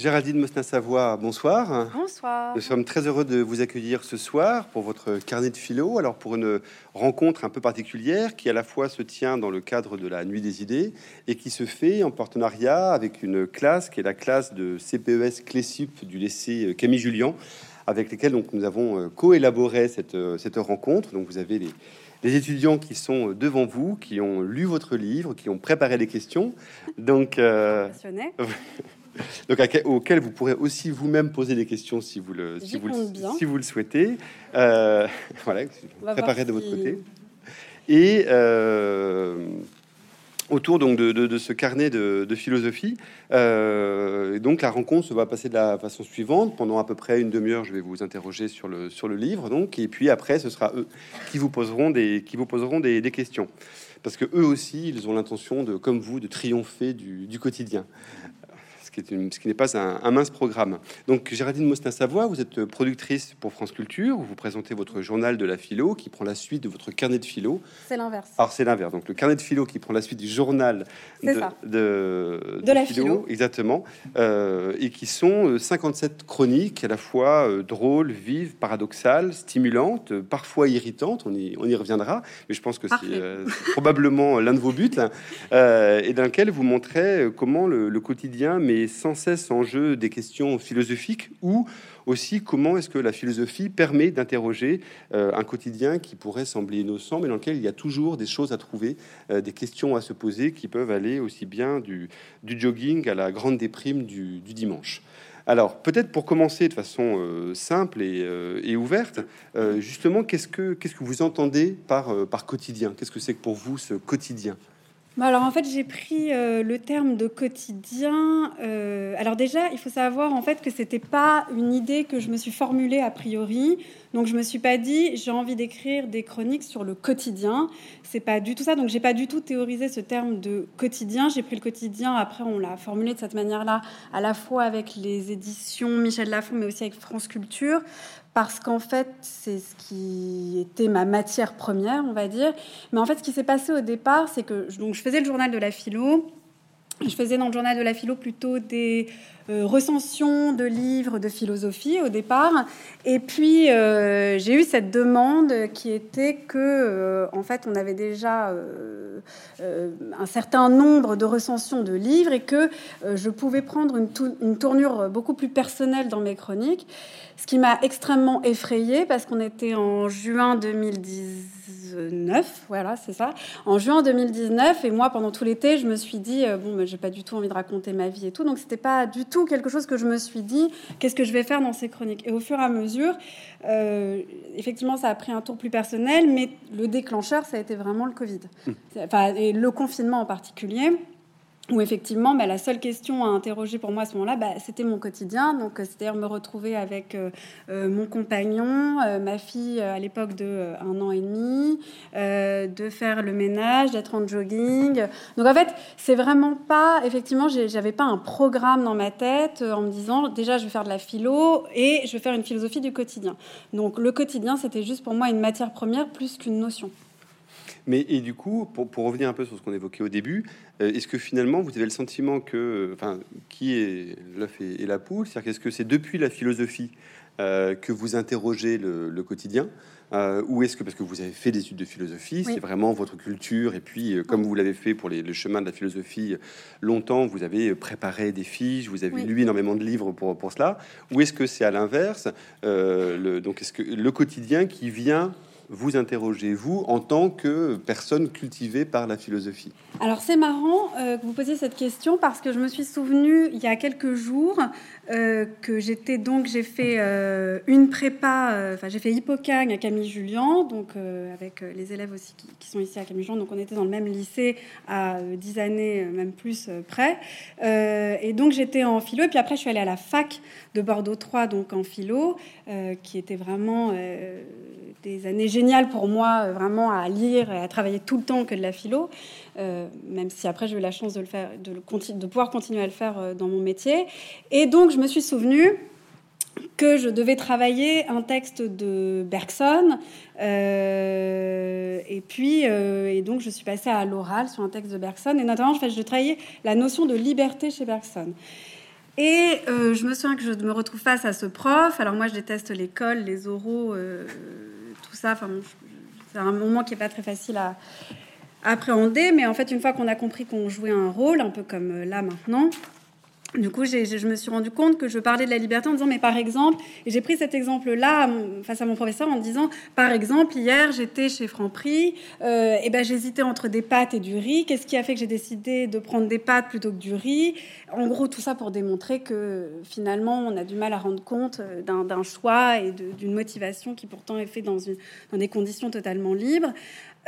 Géraldine Mostin-Savoie, bonsoir. Bonsoir. Nous sommes très heureux de vous accueillir ce soir pour votre carnet de philo. Alors, pour une rencontre un peu particulière qui, à la fois, se tient dans le cadre de la Nuit des idées et qui se fait en partenariat avec une classe qui est la classe de CPES Clésup du lycée Camille Julien, avec lesquels donc, nous avons euh, co-élaboré cette, euh, cette rencontre. Donc, vous avez les, les étudiants qui sont devant vous, qui ont lu votre livre, qui ont préparé les questions. Donc, euh, donc auquel vous pourrez aussi vous-même poser des questions si vous le, si vous le, si vous le souhaitez. Euh, voilà, préparez de votre côté. Et euh, autour donc de, ce carnet de, philosophie. Euh, donc la rencontre se va passer de la façon suivante. Pendant à peu près une demi-heure, je vais vous interroger sur le, sur le livre, donc, et puis après, ce sera eux qui vous poseront des, qui vous poseront des, questions. Parce que eux aussi, ils ont l'intention de, comme vous, de triompher du, du quotidien ce qui, n'est pas un, mince programme. Donc, Géraldine Mostin-Savoie, vous êtes productrice pour France Culture, vous présentez votre journal de la philo qui prend la suite de votre carnet de philo. C'est l'inverse. Alors, c'est l'inverse. Donc, le carnet de philo qui prend la suite du journal de, de, de, la philo, exactement, euh, et qui sont 57 euh, chroniques à la fois euh, drôles, vives, paradoxales, stimulantes, parfois irritantes. On y, on y reviendra, mais je pense que c'est probablement l'un de vos buts, hein. et dans lequel vous montrez comment le, le quotidien sans cesse en jeu des questions philosophiques ou aussi comment est-ce que la philosophie permet d'interroger euh, un quotidien qui pourrait sembler innocent, mais dans lequel il y a toujours des choses à trouver, euh, des questions à se poser qui peuvent aller aussi bien du, jogging à la grande déprime du, dimanche. Alors, peut-être pour commencer de façon euh, simple et, ouverte, justement, qu'est-ce que, qu'est-ce que vous entendez par, par quotidien? Qu'est-ce que c'est que pour vous ce quotidien? Alors en fait j'ai pris euh, le terme de quotidien. Euh, alors déjà il faut savoir en fait que c'était pas une idée que je me suis formulée a priori. Donc je me suis pas dit j'ai envie d'écrire des chroniques sur le quotidien. C'est pas du tout ça. Donc j'ai pas du tout théorisé ce terme de quotidien. J'ai pris le quotidien. Après on l'a formulé de cette manière-là, à la fois avec les éditions Michel Lafon, mais aussi avec France Culture, parce qu'en fait, c'est ce qui était ma matière première, on va dire. Mais en fait, ce qui s'est passé au départ, c'est que donc, je faisais le journal de la philo. Je faisais dans le journal de la philo plutôt des euh, recensions de livres de philosophie au départ. Et puis, euh, j'ai eu cette demande qui était que, euh, en fait, on avait déjà un certain nombre de recensions de livres et que je pouvais prendre une, tournure beaucoup plus personnelle dans mes chroniques. Ce qui m'a extrêmement effrayée parce qu'on était en juin 2019, voilà, c'est ça, en juin 2019, et moi pendant tout l'été, je me suis dit bon, mais j'ai pas du tout envie de raconter ma vie et tout, donc c'était pas du tout quelque chose que je me suis dit qu'est-ce que je vais faire dans ces chroniques. Et au fur et à mesure, euh, effectivement, ça a pris un tour plus personnel, mais le déclencheur, ça a été vraiment le Covid, mmh. enfin et le confinement en particulier où effectivement, bah, la seule question à interroger pour moi à ce moment-là, bah, c'était mon quotidien. Donc, euh, c'est-à-dire me retrouver avec euh, euh, mon compagnon, ma fille à l'époque de un an et demi, de faire le ménage, d'être en jogging. Donc, en fait, c'est vraiment pas, effectivement, j'avais pas un programme dans ma tête en me disant, déjà, je vais faire de la philo et je vais faire une philosophie du quotidien. Donc, le quotidien, c'était juste pour moi une matière première plus qu'une notion. Mais et du coup, pour, pour, revenir un peu sur ce qu'on évoquait au début, euh, est-ce que finalement vous avez le sentiment que, enfin, qui est l'œuf et, la poule? C'est-à-dire qu'est-ce que c'est depuis la philosophie euh, que vous interrogez le, quotidien euh, ou est-ce que parce que vous avez fait des études de philosophie, c'est vraiment votre culture et puis comme vous l'avez fait pour les, le chemin de la philosophie longtemps, vous avez préparé des fiches, vous avez lu énormément de livres pour, pour cela, ou est-ce que c'est à l'inverse, donc est-ce que le quotidien qui vient vous interrogez, vous, en tant que personne cultivée par la philosophie. Alors c'est marrant euh, que vous posiez cette question parce que je me suis souvenu il y a quelques jours euh, que j'étais donc, j'ai fait euh, une prépa, enfin j'ai fait Hippocagne à Camille Julien, donc avec les élèves aussi qui, sont ici à Camille Julien, donc on était dans le même lycée à 10 années, même plus près. et donc j'étais en philo, et puis après je suis allée à la fac de Bordeaux 3, donc en philo, qui était vraiment des années géniales pour moi, euh, vraiment à lire et à travailler tout le temps que de la philo, euh, même si après j'ai eu la chance de le faire, de, pouvoir continuer à le faire euh, dans mon métier. Et donc je me suis souvenu que je devais travailler un texte de Bergson, et puis et donc je suis passée à l'oral sur un texte de Bergson, et notamment je, je travaillais la notion de liberté chez Bergson. Et euh, je me souviens que je me retrouve face à ce prof. Alors moi, je déteste l'école, les oraux, euh, tout ça. Enfin, c'est un moment qui est pas très facile à appréhender. Mais en fait, une fois qu'on a compris qu'on jouait un rôle, un peu comme là maintenant, du coup, je me suis rendu compte que je parlais de la liberté en disant, mais par exemple, et j'ai pris cet exemple-là face à mon professeur en disant, par exemple, hier j'étais chez Franprix, euh, et ben j'hésitais entre des pâtes et du riz. Qu'est-ce qui a fait que j'ai décidé de prendre des pâtes plutôt que du riz? En gros, tout ça pour démontrer que finalement, on a du mal à rendre compte euh, d'un choix et d'une motivation qui pourtant est fait dans, des conditions totalement libres.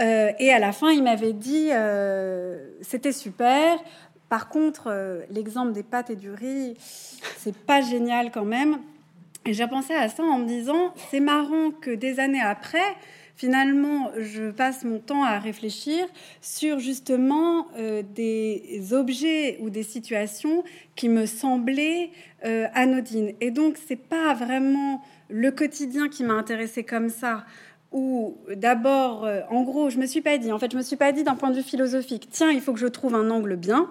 Euh, et à la fin, il m'avait dit, c'était super. Par contre, euh, l'exemple des pâtes et du riz, c'est pas génial quand même. Et j'ai pensé à ça en me disant, c'est marrant que des années après, finalement, je passe mon temps à réfléchir sur justement euh, des objets ou des situations qui me semblaient euh, anodines. Et donc, c'est pas vraiment le quotidien qui m'a intéressé comme ça où d'abord, euh, en gros, je me suis pas dit, en fait, je me suis pas dit d'un point de vue philosophique, tiens, il faut que je trouve un angle bien.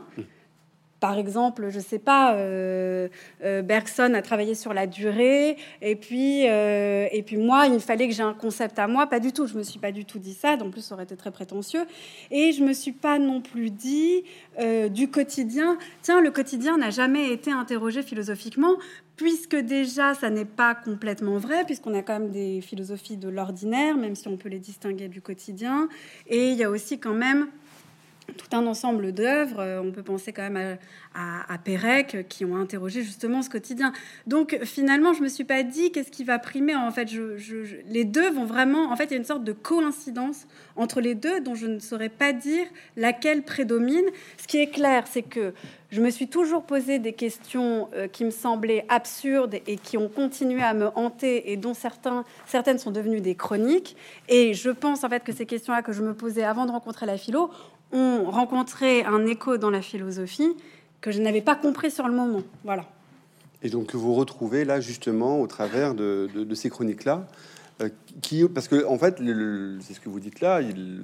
Par exemple, je sais pas, euh, euh, Bergson a travaillé sur la durée, et puis, et puis moi, il fallait que j'ai un concept à moi. Pas du tout, je me suis pas du tout dit ça. En plus, ça aurait été très prétentieux. Et je me suis pas non plus dit du quotidien. Tiens, le quotidien n'a jamais été interrogé philosophiquement puisque déjà ça n'est pas complètement vrai, puisqu'on a quand même des philosophies de l'ordinaire, même si on peut les distinguer du quotidien, et il y a aussi quand même tout un ensemble d'œuvres. Euh, on peut penser quand même à, Pérec qui ont interrogé justement ce quotidien. Donc finalement, je me suis pas dit qu'est-ce qui va primer. En fait, je, les deux vont vraiment. En fait, il y a une sorte de coïncidence entre les deux dont je ne saurais pas dire laquelle prédomine. Ce qui est clair, c'est que je me suis toujours posé des questions euh, qui me semblaient absurdes et qui ont continué à me hanter et dont certains, certaines sont devenues des chroniques. Et je pense en fait que ces questions-là que je me posais avant de rencontrer la philo ont rencontré un écho dans la philosophie que je n'avais pas compris sur le moment. Voilà. Et donc vous retrouvez là justement au travers de, ces chroniques-là, euh, qui, parce que en fait, c'est ce que vous dites là, il,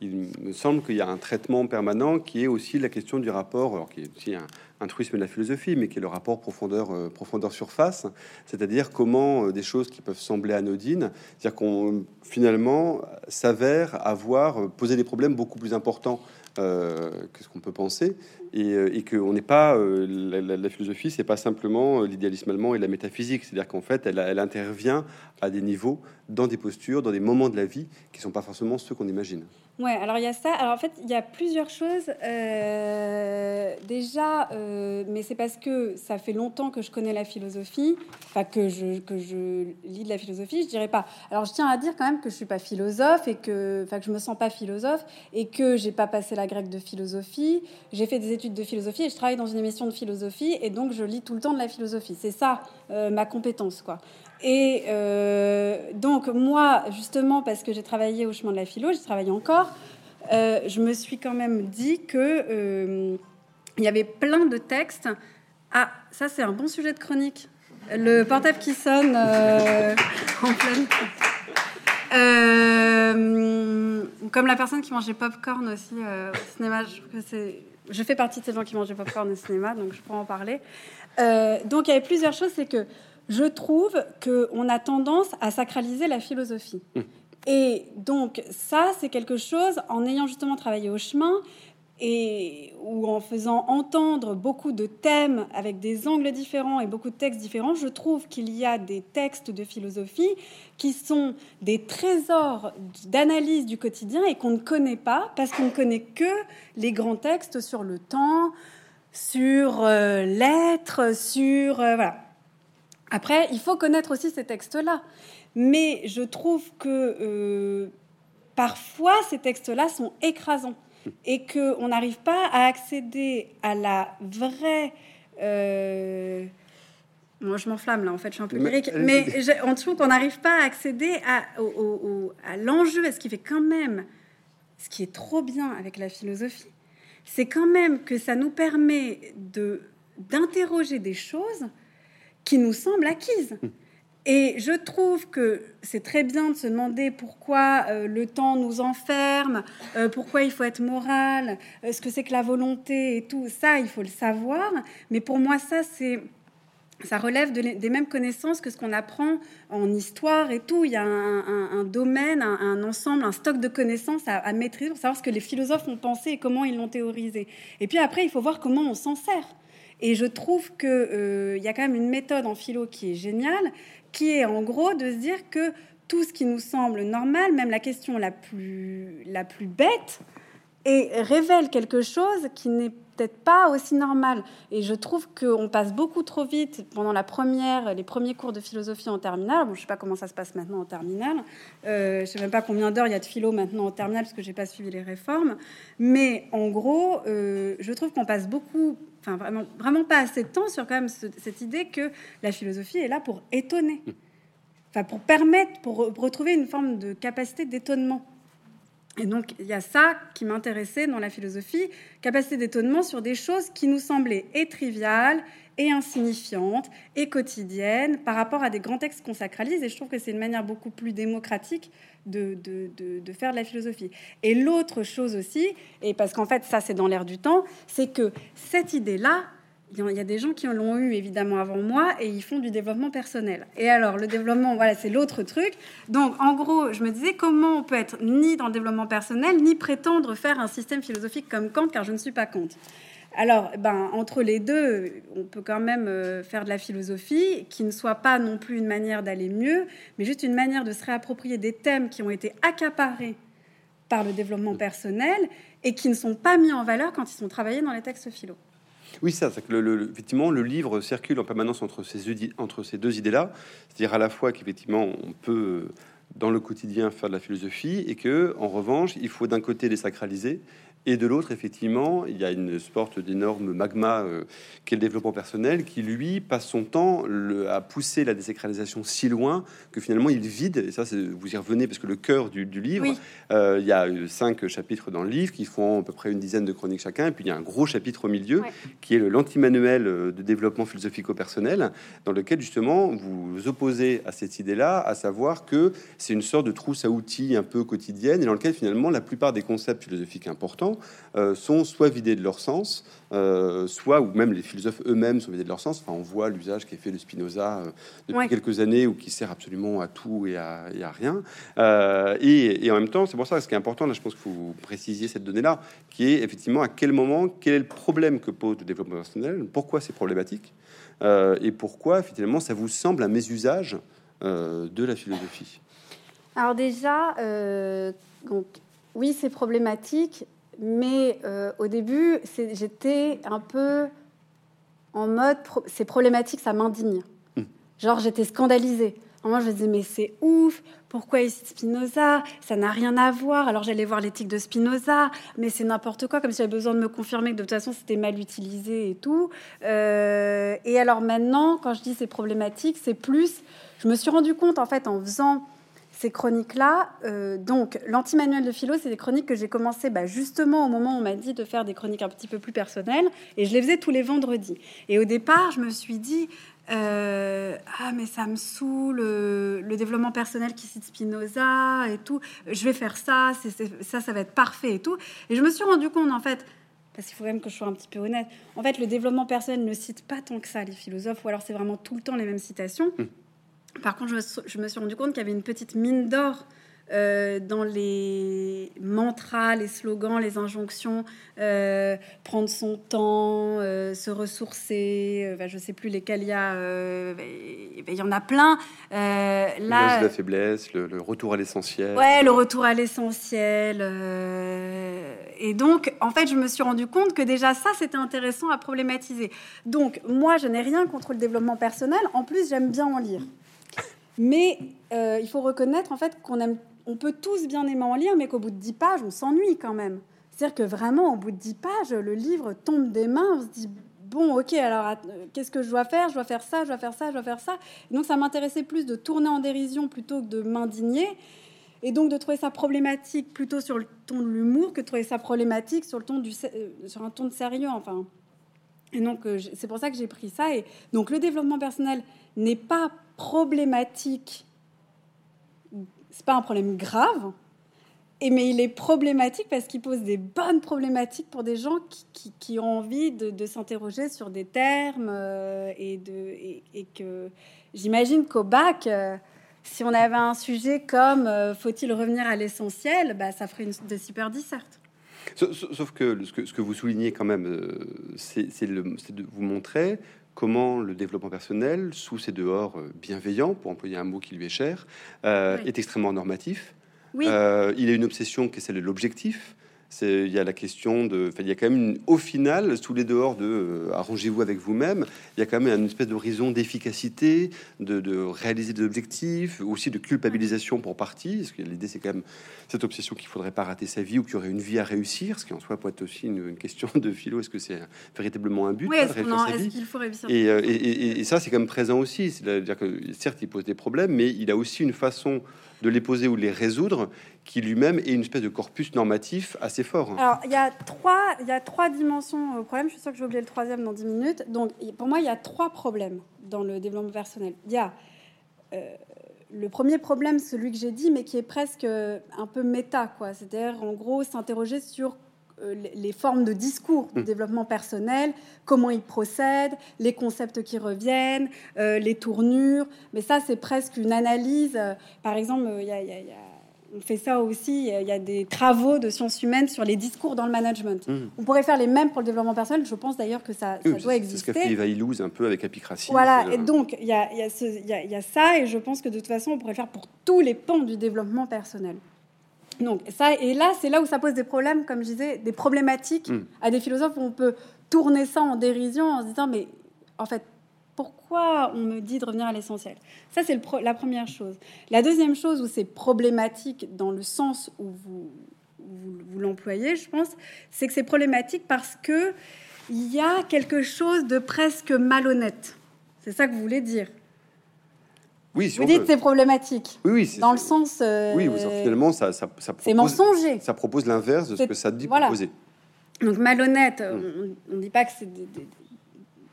il me semble qu'il y a un traitement permanent qui est aussi la question du rapport, alors qui est aussi un, truisme de la philosophie, mais qui est le rapport profondeur, euh, profondeur surface, c'est-à-dire comment euh, des choses qui peuvent sembler anodines, c'est-à-dire qu'on finalement s'avère avoir posé des problèmes beaucoup plus importants euh, que ce qu'on peut penser, et, et qu'on n'est pas la, philosophie, c'est pas simplement l'idéalisme allemand et la métaphysique, c'est-à-dire qu'en fait, elle, intervient à des niveaux, dans des postures, dans des moments de la vie qui sont pas forcément ceux qu'on imagine. Ouais, alors il y a ça. Alors en fait, il y a plusieurs choses. Euh, déjà, euh, mais c'est parce que ça fait longtemps que je connais la philosophie, enfin que je, que je lis de la philosophie, je dirais pas. Alors je tiens à dire quand même que je suis pas philosophe et que, enfin que je me sens pas philosophe et que j'ai pas passé la grecque de philosophie. J'ai fait des études de philosophie et je travaille dans une émission de philosophie et donc je lis tout le temps de la philosophie. C'est ça euh, ma compétence, quoi. Et euh, donc moi, justement, parce que j'ai travaillé au chemin de la philo, j'ai travaillé encore, euh, je me suis quand même dit que euh, il y avait plein de textes. Ah, ça c'est un bon sujet de chronique. Le portable qui sonne en pleine. comme la personne qui mangeait popcorn aussi au cinéma, je, je fais partie de ces gens qui mangent popcorn au cinéma, donc je pourrais en parler. donc il y avait plusieurs choses, c'est que je trouve qu'on a tendance à sacraliser la philosophie. Mmh. Et donc ça, c'est quelque chose, en ayant justement travaillé au chemin, et ou en faisant entendre beaucoup de thèmes avec des angles différents et beaucoup de textes différents, je trouve qu'il y a des textes de philosophie qui sont des trésors d'analyse du quotidien et qu'on ne connaît pas parce qu'on ne connaît que les grands textes sur le temps, sur euh, l'être, sur euh, voilà. Après, il faut connaître aussi ces textes-là. Mais je trouve que euh, parfois, ces textes-là sont écrasants et qu'on n'arrive pas à accéder à la vraie... Euh, moi, je m'enflamme là, en fait, je suis un peu lyrique. Mais, mais on trouve qu'on n'arrive pas à accéder à, à l'enjeu, à ce qui fait quand même, ce qui est trop bien avec la philosophie, c'est quand même que ça nous permet de d'interroger des choses qui nous semblent acquises. Et je trouve que c'est très bien de se demander pourquoi euh, le temps nous enferme, euh, pourquoi il faut être moral, euh, ce que c'est que la volonté et tout. Ça, il faut le savoir. Mais pour moi, ça, ça relève des mêmes connaissances que ce qu'on apprend en histoire et tout. Il y a un, domaine, un, ensemble, un stock de connaissances à, à, maîtriser pour savoir ce que les philosophes ont pensé et comment ils l'ont théorisé. Et puis après, il faut voir comment on s'en sert. Et je trouve qu'il euh, y a quand même une méthode en philo qui est géniale, qui est en gros de se dire que tout ce qui nous semble normal, même la question la plus, la plus bête, et révèle quelque chose qui n'est peut-être pas aussi normal. Et je trouve qu'on passe beaucoup trop vite pendant la première, les premiers cours de philosophie en terminale. Bon, je sais pas comment ça se passe maintenant en terminale. Euh, je sais même pas combien d'heures il y a de philo maintenant en terminale parce que j'ai pas suivi les réformes. Mais en gros, euh, je trouve qu'on passe beaucoup, enfin vraiment, vraiment pas assez de temps sur quand même cette idée que la philosophie est là pour étonner, enfin pour permettre, pour retrouver une forme de capacité d'étonnement. Et donc, il y a ça qui m'intéressait dans la philosophie, capacité d'étonnement sur des choses qui nous semblaient et triviales, et insignifiantes, et quotidiennes, par rapport à des grands textes qu'on sacralise. Et je trouve que c'est une manière beaucoup plus démocratique de, de, de faire de la philosophie. Et l'autre chose aussi, et parce qu'en fait, ça, c'est dans l'air du temps, c'est que cette idée-là, il y a des gens qui en l'ont eu évidemment avant moi et ils font du développement personnel. Et alors le développement, voilà, c'est l'autre truc. Donc en gros, je me disais comment on peut être ni dans le développement personnel ni prétendre faire un système philosophique comme Kant, car je ne suis pas Kant. Alors, ben, entre les deux, on peut quand même euh, faire de la philosophie qui ne soit pas non plus une manière d'aller mieux, mais juste une manière de se réapproprier des thèmes qui ont été accaparés par le développement personnel et qui ne sont pas mis en valeur quand ils sont travaillés dans les textes philo. Oui, ça, c'est que le, effectivement, le livre circule en permanence entre ces, entre ces deux idées-là, c'est-à-dire à la fois qu'effectivement, on peut dans le quotidien faire de la philosophie et que, en revanche, il faut d'un côté les sacraliser et de l'autre, effectivement, il y a une sorte d'énorme magma euh, qui est le développement personnel, qui lui passe son temps le, à pousser la désacralisation si loin que finalement il vide. Et ça, vous y revenez parce que le cœur du, livre, euh, il y a cinq chapitres dans le livre qui font à peu près une dizaine de chroniques chacun. Et puis il y a un gros chapitre au milieu qui est l'anti-manuel euh, de développement philosophico-personnel, dans lequel justement vous vous opposez à cette idée-là, à savoir que c'est une sorte de trousse à outils un peu quotidienne et dans lequel finalement la plupart des concepts philosophiques importants euh, sont soit vidés de leur sens, euh, soit, ou même les philosophes eux-mêmes sont vidés de leur sens. Enfin, on voit l'usage qui est fait de Spinoza euh, depuis quelques années, ou qui sert absolument à tout et à, rien. Et, en même temps, c'est pour ça, ce qui est important, là, je pense qu'il faut préciser cette donnée-là, qui est effectivement à quel moment, quel est le problème que pose le développement personnel, pourquoi c'est problématique, et pourquoi finalement ça vous semble un mésusage de la philosophie? Alors déjà, donc, oui, c'est problématique, mais euh, au début, j'étais un peu en mode c'est problématique, ça m'indigne. Hmm. Genre, j'étais scandalisée. Moi, je me disais, mais c'est ouf, pourquoi il cite Spinoza? Ça n'a rien à voir. Alors, j'allais voir l'éthique de Spinoza, mais c'est n'importe quoi, comme si j'avais besoin de me confirmer que de toute façon, c'était mal utilisé et tout. Euh, et alors, maintenant, quand je dis c'est problématique, c'est plus. Je me suis rendu compte, en fait, en faisant ces chroniques-là, euh, donc l'anti-manuel de philo, c'est des chroniques que j'ai commencé bah, justement au moment où on m'a dit de faire des chroniques un petit peu plus personnelles, et je les faisais tous les vendredis. Et au départ, je me suis dit, euh, ah mais ça me saoule, euh, le développement personnel qui cite Spinoza et tout, je vais faire ça, c'est, ça, ça va être parfait et tout. Et je me suis rendu compte en fait, parce qu'il faut même que je sois un petit peu honnête, en fait le développement personnel ne cite pas tant que ça les philosophes, ou alors c'est vraiment tout le temps les mêmes citations. Mmh. Par contre, je me, suis rendu compte qu'il y avait une petite mine d'or euh, dans les mantras, les slogans, les injonctions, euh, prendre son temps, euh, se ressourcer, ben, je ne sais plus lesquels il y a, ben, il y en a plein. là, la faiblesse, le, le, retour à l'essentiel. Ouais, le retour à l'essentiel. et donc, en fait, je me suis rendu compte que déjà ça, c'était intéressant à problématiser. Donc, moi, je n'ai rien contre le développement personnel. En plus, j'aime bien en lire. Mais euh, il faut reconnaître en fait qu'on aime, on peut tous bien aimer en lire, mais qu'au bout de dix pages, on s'ennuie quand même. C'est-à-dire que vraiment, au bout de dix pages, le livre tombe des mains, on se dit bon, ok, alors qu'est-ce que je dois faire? Je dois faire ça, je dois faire ça, je dois faire ça. donc ça m'intéressait plus de tourner en dérision plutôt que de m'indigner. Et donc de trouver ça problématique plutôt sur le ton de l'humour que de trouver ça problématique sur, le ton du, euh, sur un ton de sérieux. Enfin, Et donc, euh, c'est pour ça que j'ai pris ça. Et donc, le développement personnel n'est pas problématique. C'est pas un problème grave. Et mais il est problématique parce qu'il pose des bonnes problématiques pour des gens qui, ont envie de, s'interroger sur des termes euh, et, de, et, que j'imagine qu'au bac, euh, si on avait un sujet comme faut-il revenir à l'essentiel, bah, ça ferait une super disserte. Sauf que ce, que vous soulignez quand même, euh, c'est de vous montrer comment le développement personnel, sous ses dehors euh, bienveillants, pour employer un mot qui lui est cher, euh, est extrêmement normatif. il a une obsession qui est celle de l'objectif il y a la question de, il y a quand même au final, sous les dehors de euh, arrangez-vous avec vous-même, il y a quand même une espèce d'horizon d'efficacité, de, réaliser des objectifs, aussi de culpabilisation pour partie. Parce que l'idée, c'est quand même cette obsession qu'il faudrait pas rater sa vie ou qu'il y aurait une vie à réussir, ce qui en soi peut être aussi une, question de philo. Est-ce que c'est véritablement un but Oui, est-ce qu'il faut réussir euh, et, et, ça, c'est quand même présent aussi. C'est-à-dire que certes, il pose des problèmes, mais il a aussi une façon de les poser ou de les résoudre, qui lui-même est une espèce de corpus normatif assez fort. Alors, il y a trois, il y a trois dimensions au problème. Je suis sûr que je vais oublier le troisième dans 10 minutes. Donc, pour moi, il y a trois problèmes dans le développement personnel. Il y a euh, le premier problème, celui que j'ai dit, mais qui est presque un peu méta, quoi. C'est-à-dire, en gros, s'interroger sur euh, les formes de discours du mmh. développement personnel, comment ils procèdent, les concepts qui reviennent, euh, les tournures. Mais ça, c'est presque une analyse. Euh, par exemple, on fait ça aussi. Il y a des travaux de sciences humaines sur les discours dans le management. Mmh. On pourrait faire les mêmes pour le développement personnel. Je pense d'ailleurs que ça, doit exister. C'est ce qu'a fait un peu avec Apicratie. Voilà. Et donc, il y, y a ça. Et je pense que de toute façon, on pourrait faire pour tous les pans du développement personnel. Donc ça, et là, c'est là où ça pose des problèmes, comme je disais, des problématiques mm. à des philosophes où on peut tourner ça en dérision en se disant, mais en fait, pourquoi on me dit de revenir à l'essentiel? Ça, c'est la première chose. La deuxième chose où c'est problématique dans le sens où vous, vous, l'employez, je pense, c'est que c'est problématique parce que il y a quelque chose de presque malhonnête. C'est ça que vous voulez dire. Oui, Vous dites que c'est problématique. Oui, oui. Dans le sens. Euh, oui, finalement, ça, ça, ça propose. C'est mensonger. Ça propose l'inverse de ce que ça dit proposer. Donc malhonnête, mm. on ne dit pas que c'est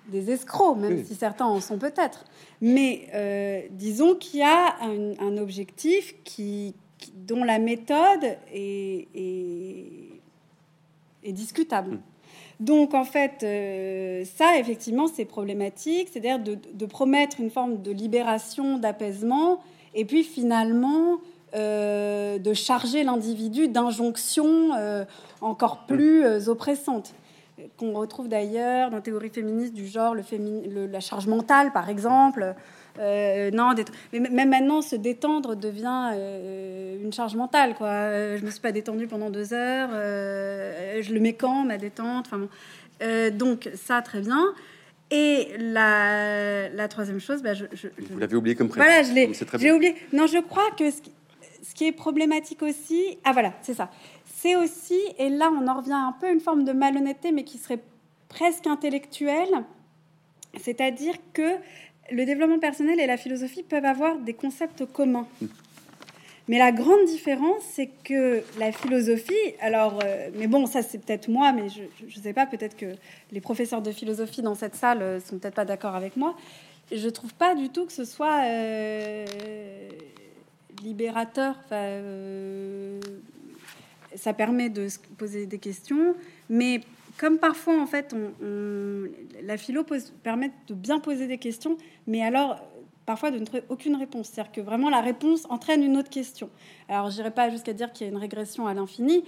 des, escrocs, même si certains en sont peut-être. Mais euh, disons qu'il y a un, objectif qui, dont la méthode est, est, discutable. Mm. Donc en fait, euh, ça effectivement c'est problématique, c'est-à-dire de, promettre une forme de libération, d'apaisement, et puis finalement euh, de charger l'individu d'injonctions euh, encore plus oppressantes. Qu'on retrouve d'ailleurs dans la théorie féministe du genre le, la charge mentale par exemple euh, non, mais même maintenant, se détendre devient euh, une charge mentale. Quoi. Euh, je me suis pas détendue pendant deux heures. je le mets quand ma détente. Enfin donc ça, très bien. Et la, troisième chose, bah, je, vous l'avez oublié comme président. Voilà, je l'ai. J'ai oublié. Non, je crois que ce qui, ce qui est problématique aussi, ah voilà, c'est ça. C'est aussi, et là, on en revient un peu à une forme de malhonnêteté, mais qui serait presque intellectuelle. C'est-à-dire que le développement personnel et la philosophie peuvent avoir des concepts communs. Mais la grande différence, c'est que la philosophie, alors, euh, mais bon, ça c'est peut-être moi, mais je ne sais pas, peut-être que les professeurs de philosophie dans cette salle euh, sont peut-être pas d'accord avec moi. Je trouve pas du tout que ce soit euh, libérateur. ça permet de se poser des questions, mais comme parfois, en fait, la philo permet de bien poser des questions, mais alors parfois de ne trouver aucune réponse. C'est-à-dire que vraiment la réponse entraîne une autre question. Alors, je n'irai pas jusqu'à dire qu'il y a une régression à l'infini,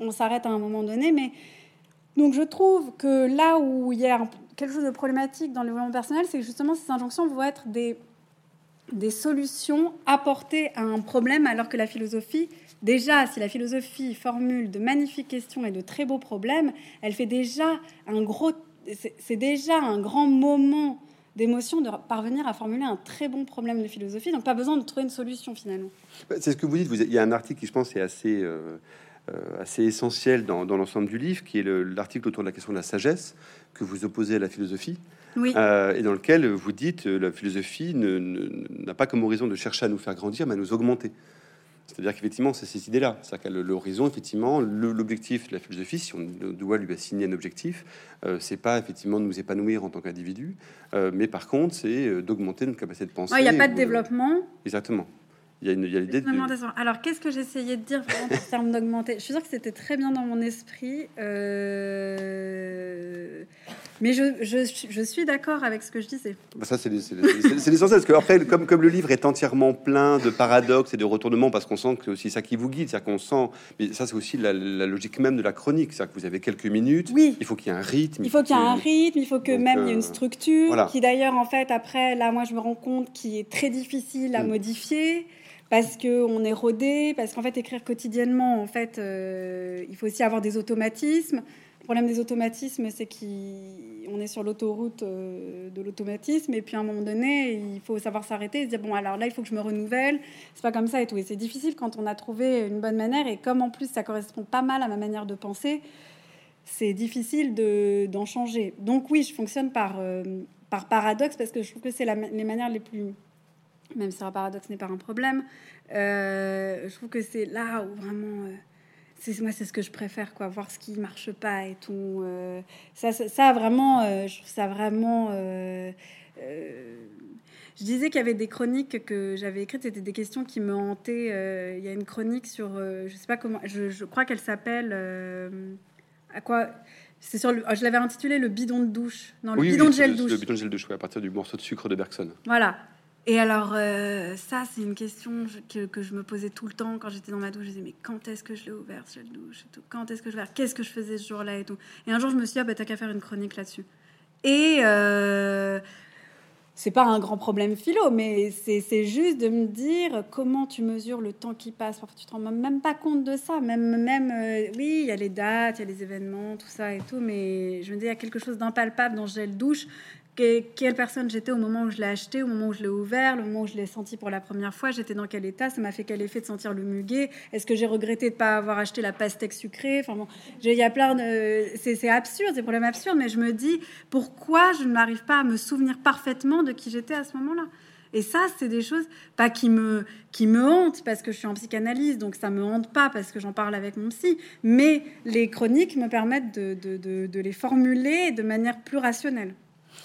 on s'arrête à un moment donné, mais donc je trouve que là où il y a quelque chose de problématique dans le développement personnel, c'est que justement ces injonctions vont être des, des solutions apportées à un problème, alors que la philosophie Déjà, si la philosophie formule de magnifiques questions et de très beaux problèmes, elle fait déjà un gros, c'est déjà un grand moment d'émotion de parvenir à formuler un très bon problème de philosophie. Donc, pas besoin de trouver une solution finalement. Bah, c'est ce que vous dites. Vous, il y a un article qui, je pense, est assez, euh, euh, assez essentiel dans, l'ensemble du livre, qui est l'article autour de la question de la sagesse que vous opposez à la philosophie. Oui. Euh, et dans lequel vous dites la philosophie n'a pas comme horizon de chercher à nous faire grandir, mais à nous augmenter. C'est-à-dire qu'effectivement, c'est cette idée-là. C'est-à-dire que l'horizon, effectivement, l'objectif de la philosophie, si on doit lui assigner un objectif, euh, c'est pas effectivement de nous épanouir en tant qu'individu, euh, mais par contre, c'est euh, d'augmenter notre capacité de penser. Il n'y a pas de développement. Exactement. Il y a, une, l'idée de... Alors, qu'est-ce que j'essayais de dire en termes d'augmenter? Je suis sûre que c'était très bien dans mon esprit. Euh... Mais je, je, je suis d'accord avec ce que je disais. Bah, ça, c'est l'essentiel. Parce que, après, comme, comme le livre est entièrement plein de paradoxes et de retournements, parce qu'on sent que c'est aussi ça qui vous guide, c'est-à-dire qu'on sent. Mais ça, c'est aussi la, logique même de la chronique. C'est-à-dire que vous avez quelques minutes. Oui. Il faut qu'il y ait un rythme. Il faut qu'il y ait un rythme. Il faut que même il y ait une euh, structure. Qui d'ailleurs, en fait, après, là, moi, je me rends compte qu'il est très difficile à mm. modifier parce qu'on est rodé, parce qu'en fait, écrire quotidiennement, en fait, euh, il faut aussi avoir des automatismes. Problème des automatismes, c'est qu'on est sur l'autoroute euh, de l'automatisme, et puis à un moment donné, il faut savoir s'arrêter et se dire bon, alors là, il faut que je me renouvelle. C'est pas comme ça et tout. Et c'est difficile quand on a trouvé une bonne manière, et comme en plus ça correspond pas mal à ma manière de penser, c'est difficile d'en changer. Donc oui, je fonctionne par, euh, par paradoxe parce que je trouve que c'est les manières les plus même si un paradoxe n'est pas un problème. Euh, je trouve que c'est là où vraiment, euh, c'est moi, c'est ce que je préfère, quoi, voir ce qui marche pas et tout. Euh, ça, ça, vraiment, je trouve ça vraiment. je disais qu'il y avait des chroniques que j'avais écrites, c'était des questions qui me hantaient. Il y a une chronique sur, je sais pas comment, je, crois qu'elle s'appelle. à quoi c'est sur le, je l'avais intitulé le bidon de douche. Non, le bidon de gel douche. Le bidon de gel douche, à partir du morceau de sucre de Bergson. Voilà. Et alors, euh, ça, c'est une question que, je me posais tout le temps quand j'étais dans ma douche. Je disais, mais quand est-ce que je l'ai ouvert, ce douche Quand est-ce que je vais Qu'est-ce que je faisais ce jour-là et tout? Et un jour, je me suis dit, ah, bah, t'as qu'à faire une chronique là-dessus. Et euh, c'est pas un grand problème philo, mais c'est juste de me dire comment tu mesures le temps qui passe. Parfois, tu te rends même pas compte de ça. Même, même euh, oui, il y a les dates, il y a les événements, tout ça et tout, mais je me dis, il y a quelque chose d'impalpable dans ce gel douche quelle personne j'étais au moment où je l'ai acheté, au moment où je l'ai ouvert, le moment où je l'ai senti pour la première fois, j'étais dans quel état, ça m'a fait quel effet de sentir le muguet, est-ce que j'ai regretté de ne pas avoir acheté la pastèque sucrée, enfin bon, il y a plein de... C'est absurde, c'est problèmes absurdes, mais je me dis, pourquoi je ne m'arrive pas à me souvenir parfaitement de qui j'étais à ce moment-là? Et ça, c'est des choses pas qui me qui me hantent parce que je suis en psychanalyse, donc ça me hante pas parce que j'en parle avec mon psy. Mais les chroniques me permettent de, de, de les formuler de manière plus rationnelle.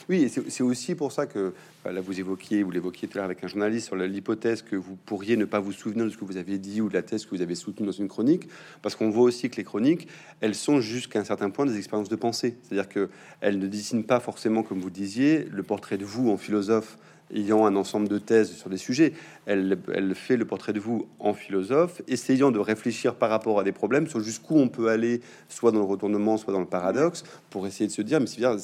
Oui, c'est aussi pour ça que bah, là vous évoquiez, vous l'évoquiez tout à l'heure avec un journaliste sur l'hypothèse que vous pourriez ne pas vous souvenir de ce que vous avez dit ou de la thèse que vous avez soutenue dans une chronique, parce qu'on voit aussi que les chroniques, elles sont jusqu'à un certain point des expériences de pensée, c'est-à-dire que elles ne dessinent pas forcément, comme vous disiez, le portrait de vous en philosophe ayant un ensemble de thèses sur des sujets. Elle, fait le portrait de vous en philosophe, essayant de réfléchir par rapport à des problèmes sur jusqu'où on peut aller, soit dans le retournement, soit dans le paradoxe, pour essayer de se dire, mais c'est bien,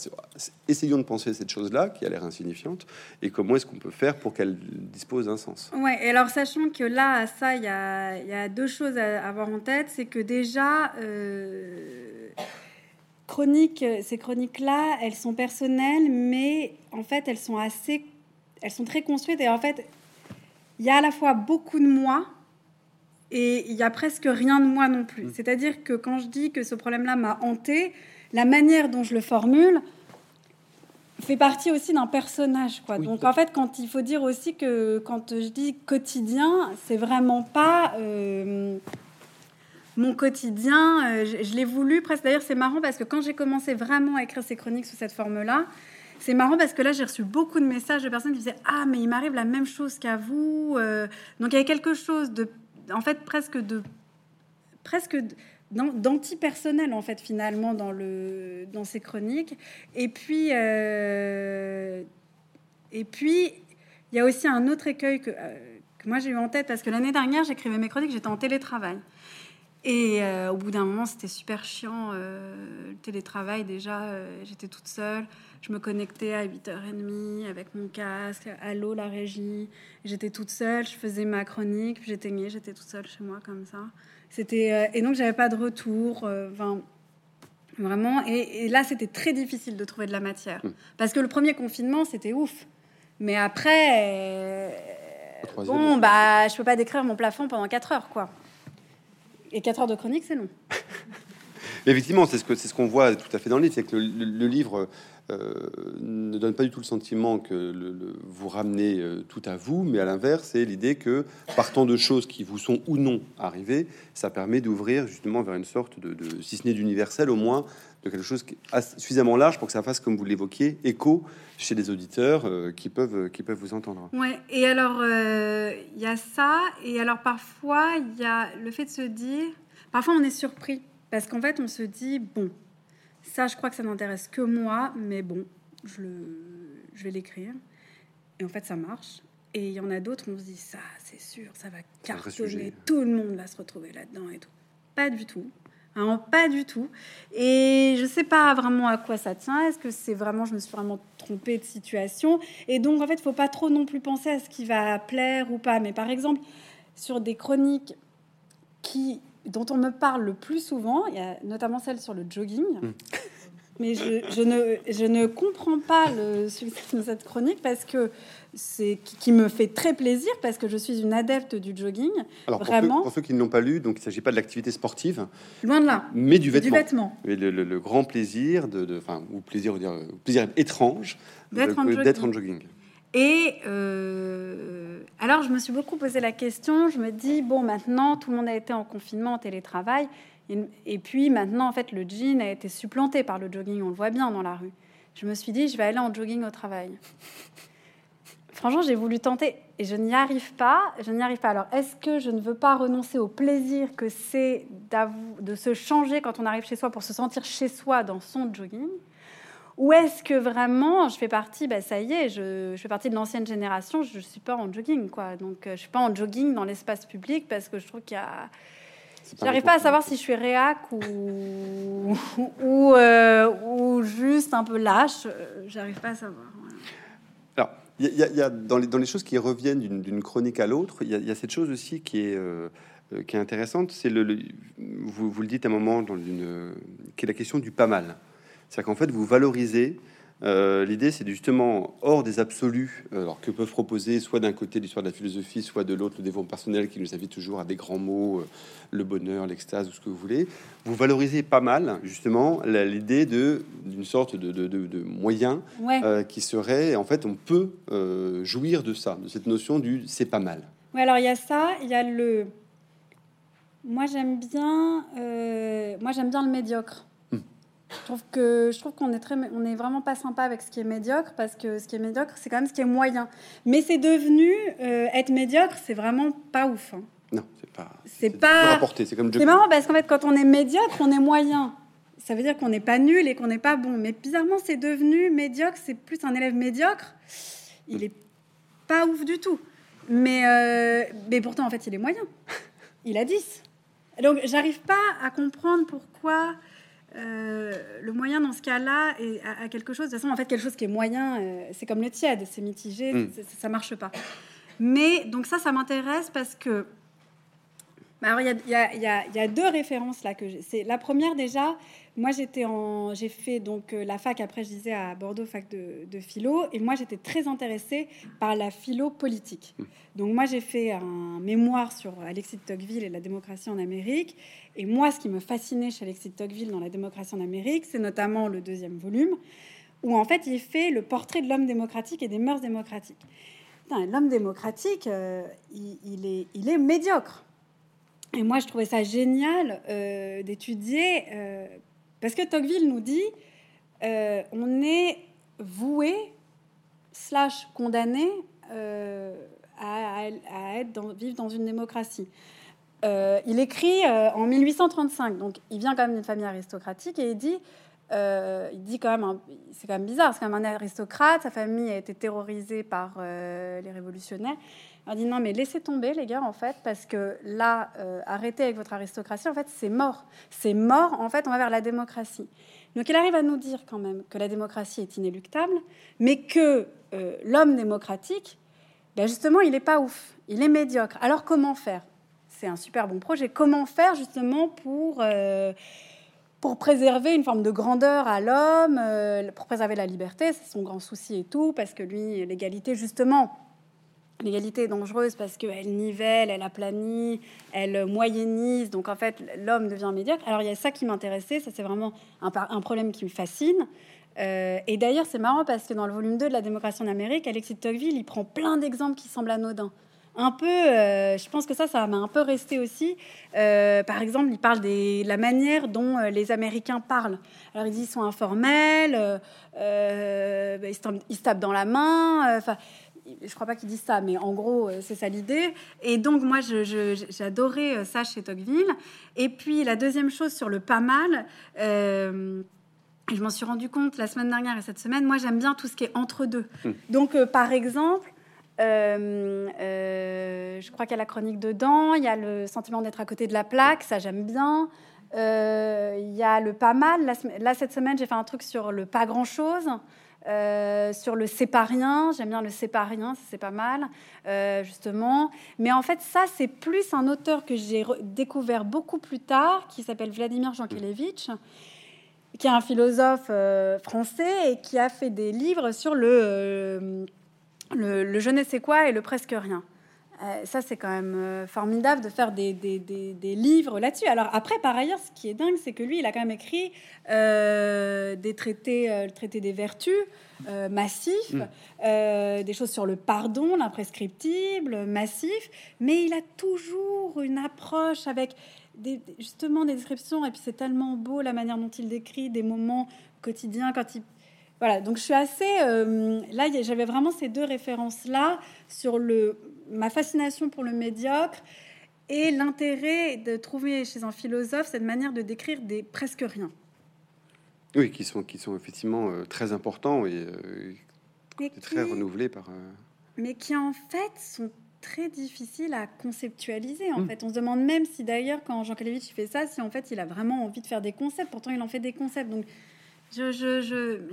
essayons de penser cette chose-là, qui a l'air insignifiante, et comment est-ce qu'on peut faire pour qu'elle dispose d'un sens? Ouais, et alors sachant que là, ça, il y a, y a, deux choses à avoir en tête, c'est que déjà... Euh chroniques, ces chroniques-là, elles sont personnelles, mais en fait, elles sont assez elles sont très construites et en fait, il y a à la fois beaucoup de moi et il y a presque rien de moi non plus. Mm. C'est-à-dire que quand je dis que ce problème-là m'a hanté, la manière dont je le formule fait partie aussi d'un personnage. Quoi. Donc en fait, quand il faut dire aussi que quand je dis quotidien, c'est vraiment pas euh, mon quotidien. Euh, je, je l'ai voulu presque. D'ailleurs, c'est marrant parce que quand j'ai commencé vraiment à écrire ces chroniques sous cette forme-là, c'est marrant parce que là, j'ai reçu beaucoup de messages de personnes qui disaient Ah, mais il m'arrive la même chose qu'à vous. Euh. donc, il y avait quelque chose de, en fait, presque de, presque d'anti-personnel, en fait, finalement, dans, le, dans ces chroniques. Et puis, euh, et puis, il y a aussi un autre écueil que, euh, que moi j'ai eu en tête parce que l'année dernière, j'écrivais mes chroniques, j'étais en télétravail. Et au bout d'un moment, c'était super chiant. le télétravail, déjà, j'étais toute seule. Je me connectais à 8h30 avec mon casque, allô la régie. J'étais toute seule, je faisais ma chronique, puis j'éteignais, j'étais toute seule chez moi comme ça. C'était euh, et donc j'avais pas de retour. Euh, enfin, vraiment. Et, là, c'était très difficile de trouver de la matière mmh. parce que le premier confinement, c'était ouf. Mais après, bon, bah, je peux pas décrire mon plafond pendant 4 heures, quoi. Et 4 heures de chronique, c'est long. Effectivement, c'est ce c'est ce qu'on voit tout à fait dans le livre, c'est que le, livre ne donne pas du tout le sentiment que vous ramenez tout à vous, mais à l'inverse, c'est l'idée que partant de choses qui vous sont ou non arrivées, ça permet d'ouvrir justement vers une sorte de, si ce n'est d'universel, au moins de quelque chose qui suffisamment large pour que ça fasse, comme vous l'évoquiez, écho chez les auditeurs euh, qui, peuvent, qui peuvent vous entendre. Ouais, et alors, euh, il y a ça, et alors parfois, il y a le fait de se dire, parfois on est surpris, parce qu'en fait, on se dit, bon, ça, je crois que ça n'intéresse que moi, mais bon, je, le, je vais l'écrire. Et en fait, ça marche. Et il y en a d'autres, on se dit, ça, c'est sûr, ça va cartonner, tout le monde va se retrouver là-dedans et tout. Pas du tout. Hein, pas du tout. Et je sais pas vraiment à quoi ça tient. Est-ce que c'est vraiment, je me suis vraiment trompée de situation? Et donc, en fait, il faut pas trop non plus penser à ce qui va plaire ou pas. Mais par exemple, sur des chroniques qui, dont on me parle le plus souvent, il y a notamment celle sur le jogging. Hmm. Mais je, ne, je ne comprends pas le succès de cette chronique parce que c'est qui me fait très plaisir parce que je suis une adepte du jogging. Alors vraiment. Pour ceux, qui ne l'ont pas lu, donc il ne s'agit pas de l'activité sportive. Loin de là. Mais du vêtement. Du vêtement. Et le, grand plaisir de, enfin ou plaisir, dire plaisir étrange d'être en, jogging. Et euh, alors je me suis beaucoup posé la question. Je me dis bon maintenant tout le monde a été en confinement, en télétravail. Et, puis maintenant, en fait, le jean a été supplanté par le jogging. On le voit bien dans la rue. Je me suis dit, je vais aller en jogging au travail. Franchement, j'ai voulu tenter et je n'y arrive pas. Je n'y arrive pas. Alors, est-ce que je ne veux pas renoncer au plaisir que c'est de se changer quand on arrive chez soi pour se sentir chez soi dans son jogging? Ou est-ce que vraiment je fais partie, bah, ça y est, je, je fais partie de l'ancienne génération, je ne suis pas en jogging, quoi. Donc, euh, je ne suis pas en jogging dans l'espace public parce que je trouve qu'il y a, J'arrive pas à savoir si je suis réac ou, ou, euh, ou juste un peu lâche. J'arrive pas à savoir. Alors, il y, y, a dans les, dans les choses qui reviennent d'une chronique à l'autre, il y, a cette chose aussi qui est, euh, qui est intéressante. C'est le, vous, vous, le dites à un moment dans une, qui est la question du pas mal. C'est-à-dire qu'en fait, vous valorisez euh, l'idée, c'est justement hors des absolus, euh, alors que peuvent proposer soit d'un côté l'histoire de la philosophie, soit de l'autre le développement personnel qui nous invite toujours à des grands mots, euh, le bonheur, l'extase, ou ce que vous voulez. Vous valorisez pas mal justement l'idée d'une sorte de, de, de, moyen qui serait, en fait, on peut jouir de ça, de cette notion du c'est pas mal. Oui, alors il y a ça, il y a le. Moi j'aime bien, moi j'aime bien le médiocre. Je trouve que je trouve qu'on est très, on est vraiment pas sympa avec ce qui est médiocre parce que ce qui est médiocre, c'est quand même ce qui est moyen. Mais c'est devenu euh, être médiocre, c'est vraiment pas ouf. Hein. Non, c'est pas. C'est pas. C'est comme. C'est marrant parce qu'en fait, quand on est médiocre, on est moyen. Ça veut dire qu'on n'est pas nul et qu'on n'est pas bon. Mais bizarrement, c'est devenu médiocre. C'est plus un élève médiocre. Il est pas ouf du tout. Mais euh, mais pourtant, en fait, il est moyen. Il a 10. Donc, j'arrive pas à comprendre pourquoi euh, le moyen dans ce cas-là est à, quelque chose. De toute façon, en fait, quelque chose qui est moyen, euh, c'est comme le tiède, c'est mitigé, mm. ça marche pas. Mais donc ça, ça m'intéresse parce que alors, il y, y, a deux références là que c'est la première déjà. Moi, j'étais en, j'ai fait donc euh, la fac. Après, je disais à Bordeaux, fac de, de philo, et moi, j'étais très intéressée par la philo politique. Donc, moi, j'ai fait un mémoire sur Alexis de Tocqueville et la démocratie en Amérique. Et moi, ce qui me fascinait chez Alexis de Tocqueville dans la démocratie en Amérique, c'est notamment le deuxième volume, où en fait, il fait le portrait de l'homme démocratique et des mœurs démocratiques. L'homme démocratique, euh, il, est, il est médiocre. Et moi, je trouvais ça génial euh, d'étudier, euh, parce que Tocqueville nous dit, euh, on est voué, slash condamné, à, être dans, vivre dans une démocratie. il écrit en 1835, donc il vient quand même d'une famille aristocratique, et il dit, il dit quand même, c'est quand même bizarre, c'est quand même un aristocrate, sa famille a été terrorisée par les révolutionnaires. On dit non, mais laissez tomber, les gars, en fait, parce que là, euh, arrêtez avec votre aristocratie, en fait, c'est mort. C'est mort, en fait, on va vers la démocratie. Donc il arrive à nous dire quand même que la démocratie est inéluctable, mais que euh, l'homme démocratique, ben justement, il n'est pas ouf, il est médiocre. Alors comment faire? C'est un super bon projet. Comment faire justement pour, euh, pour préserver une forme de grandeur à l'homme, pour préserver la liberté? C'est son grand souci et tout, parce que lui, l'égalité, justement, L'égalité est dangereuse parce qu'elle nivelle, elle aplanit, elle moyennise. Donc en fait, l'homme devient médiocre. Alors il y a ça qui m'intéressait. Ça, c'est vraiment un, problème qui me fascine. et d'ailleurs, c'est marrant parce que dans le volume 2 de La démocratie en Amérique, Alexis de Tocqueville, il prend plein d'exemples qui semblent anodins un peu, euh, je pense que ça, ça m'a un peu resté aussi. Euh, par exemple, il parle de la manière dont euh, les Américains parlent. Alors, ils disent sont informels, ils, se tapent dans la main. Enfin, je crois pas qu'ils disent ça, mais en gros, c'est ça l'idée. Et donc, moi, j'adorais ça chez Tocqueville. Et puis, la deuxième chose sur le pas mal, je m'en suis rendu compte la semaine dernière et cette semaine, moi, j'aime bien tout ce qui est entre deux. Mmh. Donc, par exemple, euh, euh, je crois qu'il y a la chronique dedans. Il y a le sentiment d'être à côté de la plaque, ça j'aime bien. Euh, il y a le pas mal. Là, cette semaine, j'ai fait un truc sur le pas grand chose. Sur le c'est pas rien, j'aime bien le c'est pas rien, c'est pas mal, justement. Mais en fait, ça, c'est plus un auteur que j'ai découvert beaucoup plus tard, qui s'appelle Vladimir Jankélévitch, qui est un philosophe français et qui a fait des livres sur le le, je ne sais quoi et le presque rien. Euh, ça, c'est quand même euh, formidable de faire des, livres là-dessus. Alors après, par ailleurs, ce qui est dingue, c'est que lui, il a quand même écrit euh, des traités, le traité des vertus massifs, mm. des choses sur le pardon, l'imprescriptible, massif, mais il a toujours une approche avec justement des descriptions, et puis c'est tellement beau la manière dont il décrit des moments quotidiens quand il voilà, donc je suis assez. Euh, là, j'avais vraiment ces deux références-là sur le, ma fascination pour le médiocre et l'intérêt de trouver chez un philosophe cette manière de décrire des presque rien. Oui, qui sont, qui sont effectivement euh, très importants et, euh, très renouvelés par. Mais qui en fait sont très difficiles à conceptualiser. En hmm. fait, on se demande même si d'ailleurs, quand Jean Kalevitch fait ça, si en fait il a vraiment envie de faire des concepts. Pourtant, il en fait des concepts. Donc, je, je,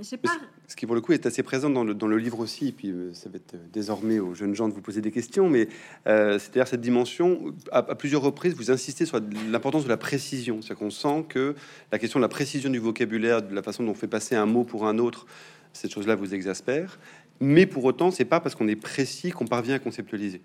je pas... Ce qui, pour le coup, est assez présent dans le, dans le livre aussi, et puis euh, ça va être désormais aux jeunes gens de vous poser des questions, mais euh, c'est-à-dire cette dimension, à, plusieurs reprises, vous insistez sur l'importance de la précision. C'est-à-dire qu'on sent que la question de la précision du vocabulaire, de la façon dont on fait passer un mot pour un autre, cette chose-là vous exaspère. Mais pour autant, c'est pas parce qu'on est précis qu'on parvient à conceptualiser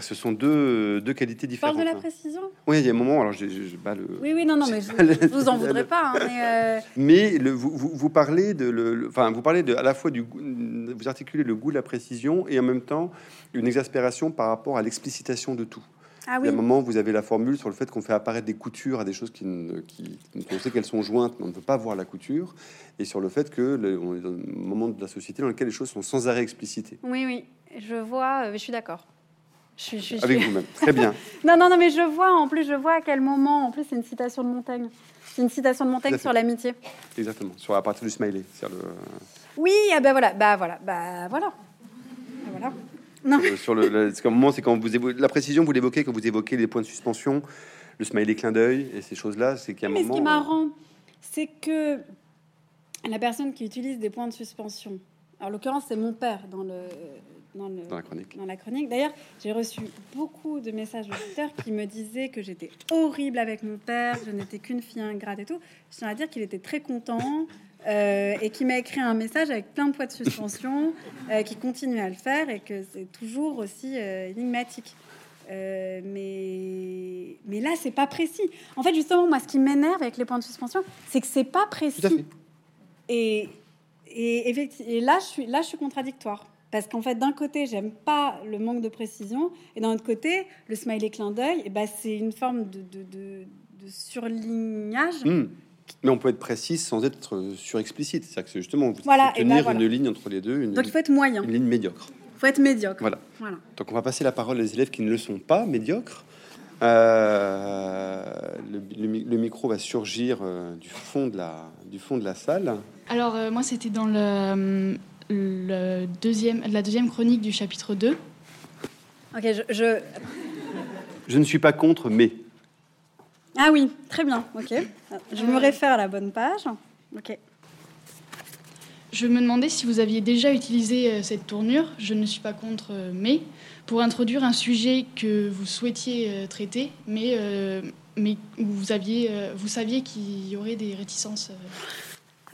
ce sont deux, deux qualités différentes. Parle de la hein. précision? Oui, il y a un moment, alors je, le... Oui, oui, non, non, mais je, vous en voudrais pas. Hein, mais, euh, mais le, vous, vous, parlez de, le, enfin, vous parlez de, à la fois du, vous articulez le goût de la précision et en même temps une exaspération par rapport à l'explicitation de tout. Ah oui. Il y a un moment, vous avez la formule sur le fait qu'on fait apparaître des coutures à des choses qui, ne, qui on sait qu'elles sont jointes, mais on ne peut pas voir la couture, et sur le fait que le, on est dans un moment de la société dans lequel les choses sont sans arrêt explicitées. Oui, oui, je vois, euh, je suis d'accord. Avec vous-même. Très bien. non, non, non, mais je vois, en plus, je vois à quel moment, en plus, c'est une citation de Montaigne. C'est une citation de Montaigne sur l'amitié. Exactement, sur la partie du smiley. Le... Oui, ah ben voilà, bah voilà, bah voilà. Bah voilà. Non. Euh, sur le, le moment, c'est quand vous évoquez, la précision, vous l'évoquez quand vous évoquez les points de suspension, le smiley clin d'œil et ces choses-là, c'est a un mais moment. ce qui est marrant, c'est que la personne qui utilise des points de suspension, en l'occurrence, c'est mon père dans le dans, la chronique. Dans la chronique. D'ailleurs, j'ai reçu beaucoup de messages d'auditeurs qui me disaient que j'étais horrible avec mon père, je n'étais qu'une fille ingrate et tout. Je tiens à dire qu'il était très content euh, et qui m'a écrit un message avec plein de poids de suspension, euh, qui continue à le faire et que c'est toujours aussi euh, énigmatique. mais, mais là, c'est pas précis. En fait, justement, moi, ce qui m'énerve avec les points de suspension, c'est que c'est pas précis. Et, et, et, là, je suis, là, je suis contradictoire. Parce qu'en fait, d'un côté, j'aime pas le manque de précision, et d'un autre côté, le smiley clin d'œil, et eh ben, c'est une forme de, de, de, surlignage. Hmm. Mais on peut être précis sans être surexplicite. C'est-à-dire que justement, vous voilà, ben tenir une ligne entre les deux. Une, Donc il faut être moyen. Une ligne médiocre. Il faut être médiocre. Voilà. voilà. Donc on va passer la parole aux élèves qui ne le sont pas médiocres. Euh, le, le, micro va surgir euh, du, fond de la, du fond de la salle. Alors euh, moi c'était dans le le deuxième, la deuxième chronique du chapitre 2. Ok, je, je... ne suis pas contre, mais. Ah oui, très bien, ok. Je me réfère à la bonne page. Ok. Je me demandais si vous aviez déjà utilisé euh, cette tournure, je ne suis pas contre, euh, mais, pour introduire un sujet que vous souhaitiez euh, traiter, mais, mais vous, aviez, vous saviez qu'il y aurait des réticences.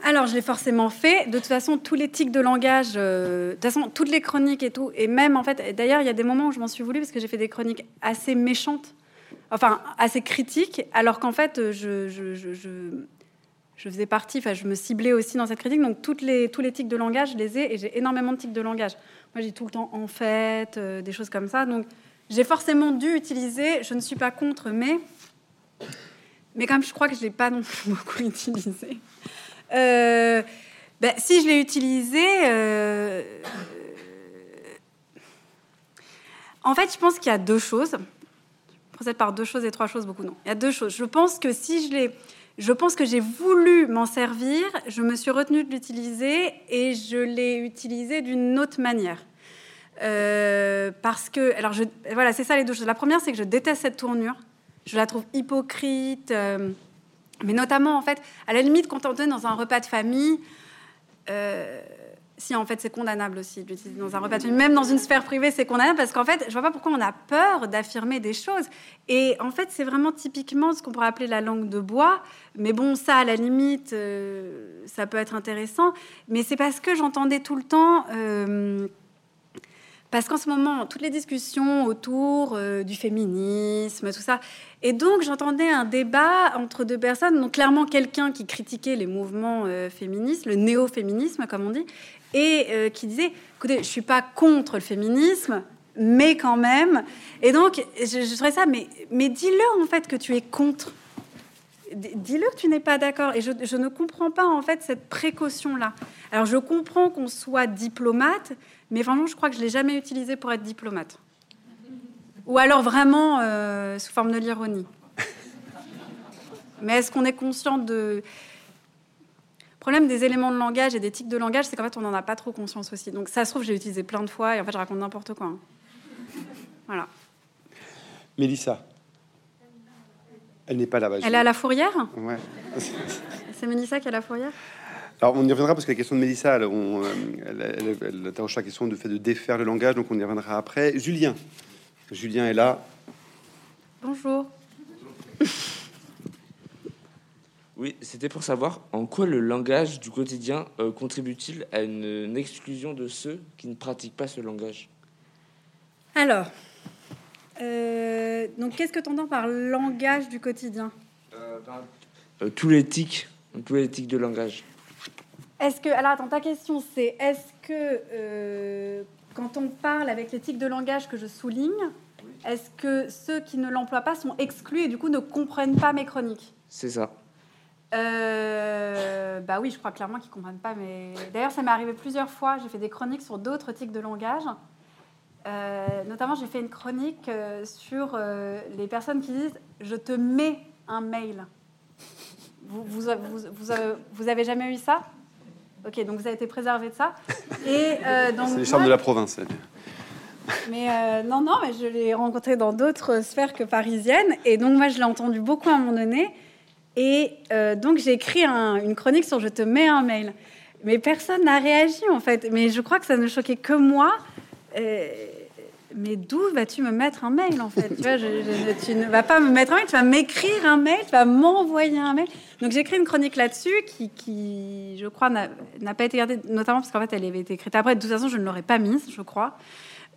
Alors, je l'ai forcément fait. De toute façon, tous les tics de langage, euh, de toute façon, toutes les chroniques et tout, et même en fait, d'ailleurs, il y a des moments où je m'en suis voulu parce que j'ai fait des chroniques assez méchantes, enfin assez critiques, alors qu'en fait, je, je, faisais partie, enfin, je me ciblais aussi dans cette critique. Donc, toutes les, tous les tics de langage, je les ai et j'ai énormément de tics de langage. Moi, j'ai tout le temps en fait, euh, des choses comme ça. Donc, j'ai forcément dû utiliser, je ne suis pas contre, mais, mais même, je crois que je ne l'ai pas non plus beaucoup utilisé. Euh, ben, si je l'ai utilisé, euh, en fait, je pense qu'il y a deux choses. Je procède par deux choses et trois choses, beaucoup non. Il y a deux choses. Je pense que si je l'ai je pense que j'ai voulu m'en servir, je me suis retenue de l'utiliser et je l'ai utilisé d'une autre manière. Euh, parce que, alors voilà, c'est ça les deux choses. La première, c'est que je déteste cette tournure. Je la trouve hypocrite, mais notamment en fait, à la limite, quand on est dans un repas de famille, euh, si, en fait, c'est condamnable aussi dans un repas de Même dans une sphère privée, c'est condamnable parce qu'en fait, je vois pas pourquoi on a peur d'affirmer des choses. Et en fait, c'est vraiment typiquement ce qu'on pourrait appeler la langue de bois. Mais bon, ça, à la limite, euh, ça peut être intéressant. Mais c'est parce que j'entendais tout le temps. Euh, parce qu'en ce moment, toutes les discussions autour euh, du féminisme, tout ça, et donc j'entendais un débat entre deux personnes, donc clairement quelqu'un qui critiquait les mouvements féministes, le néo-féminisme comme on dit, et euh, qui disait écoutez, je suis pas contre le féminisme, mais quand même. Et donc, je, je ça, mais, mais dis-le en fait que tu es contre. Dis-le que tu n'es pas d'accord. Et je, ne comprends pas en fait cette précaution-là. Alors, je comprends qu'on soit diplomate, mais vraiment, je crois que je l'ai jamais utilisé pour être diplomate. Ou alors vraiment euh, sous forme de l'ironie. Mais est-ce qu'on est conscient de problème des éléments de langage et des tics de langage, c'est qu'en fait, on n'en a pas trop conscience aussi. Donc, ça se trouve, j'ai utilisé plein de fois et en fait, je raconte n'importe quoi. Hein. Voilà. Mélissa Elle n'est pas là-bas. Elle est à la fourrière Ouais. c'est Mélissa qui est à la fourrière alors, on y reviendra parce que la question de Mélissa, elle, on, elle, elle, interroge la question de fait de défaire le langage, donc on y reviendra après. Julien. Julien est là. Bonjour. Oui, c'était pour savoir en quoi le langage du quotidien euh, contribue-t-il à une, exclusion de ceux qui ne pratiquent pas ce langage? Alors, euh, donc qu'est-ce que tu entends par langage du quotidien euh, Tous les tics, tous les tics de langage. Est-ce que, alors attends, ta question c'est est-ce que quand on parle avec les tics de langage que je souligne, est-ce que ceux qui ne l'emploient pas sont exclus et du coup ne comprennent pas mes chroniques C'est ça. Euh, bah oui, je crois clairement qu'ils comprennent pas. Mais d'ailleurs, ça m'est arrivé plusieurs fois. J'ai fait des chroniques sur d'autres tics de langage. Euh, notamment, j'ai fait une chronique euh, sur les personnes qui disent "Je te mets un mail". Vous, vous, vous, vous, avez jamais eu ça? Ok, donc vous avez été préservé de ça. Et donc c'est les charmes de la province. Mais non, non, mais je l'ai rencontré dans d'autres sphères que parisiennes. Et donc moi, je l'ai entendu beaucoup à un moment donné. Et euh, donc j'ai écrit une chronique sur Je te mets un mail. Mais personne n'a réagi en fait. Mais je crois que ça ne choquait que moi. Euh, mais d'où vas-tu me mettre un mail en fait? Tu, ne vas pas me mettre un mail, tu vas m'écrire un mail, tu vas m'envoyer un mail. Donc j'ai écrit une chronique là-dessus qui, qui, je crois, n'a pas été gardée, notamment parce qu'en fait elle avait été écrite après. De toute façon, je ne l'aurais pas mise, je crois.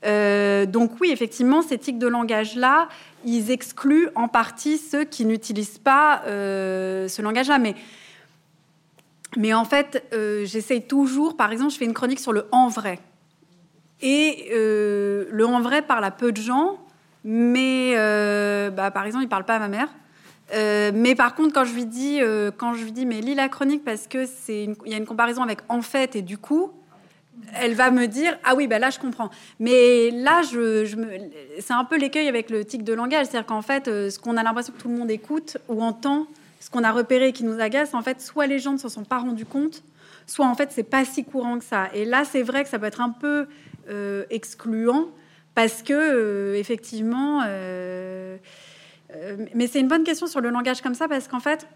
Euh, donc oui, effectivement, ces tics de langage-là, ils excluent en partie ceux qui n'utilisent pas euh, ce langage-là. Mais, mais en fait, euh, j'essaye toujours, par exemple, je fais une chronique sur le en vrai. Et le en vrai parle à peu de gens, mais bah, par exemple, il parle pas à ma mère. mais par contre, quand je lui dis, quand je lui dis, mais lis la chronique parce que c'est, il y a une comparaison avec en fait et du coup, elle va me dire ah oui ben là je comprends mais là je, c'est un peu l'écueil avec le tic de langage c'est-à-dire qu'en fait euh, ce qu'on a l'impression que tout le monde écoute ou entend ce qu'on a repéré qui nous agace en fait soit les gens ne s'en sont pas rendus compte soit en fait c'est pas si courant que ça et là c'est vrai que ça peut être un peu euh, excluant parce que euh, effectivement mais c'est une bonne question sur le langage comme ça parce qu'en fait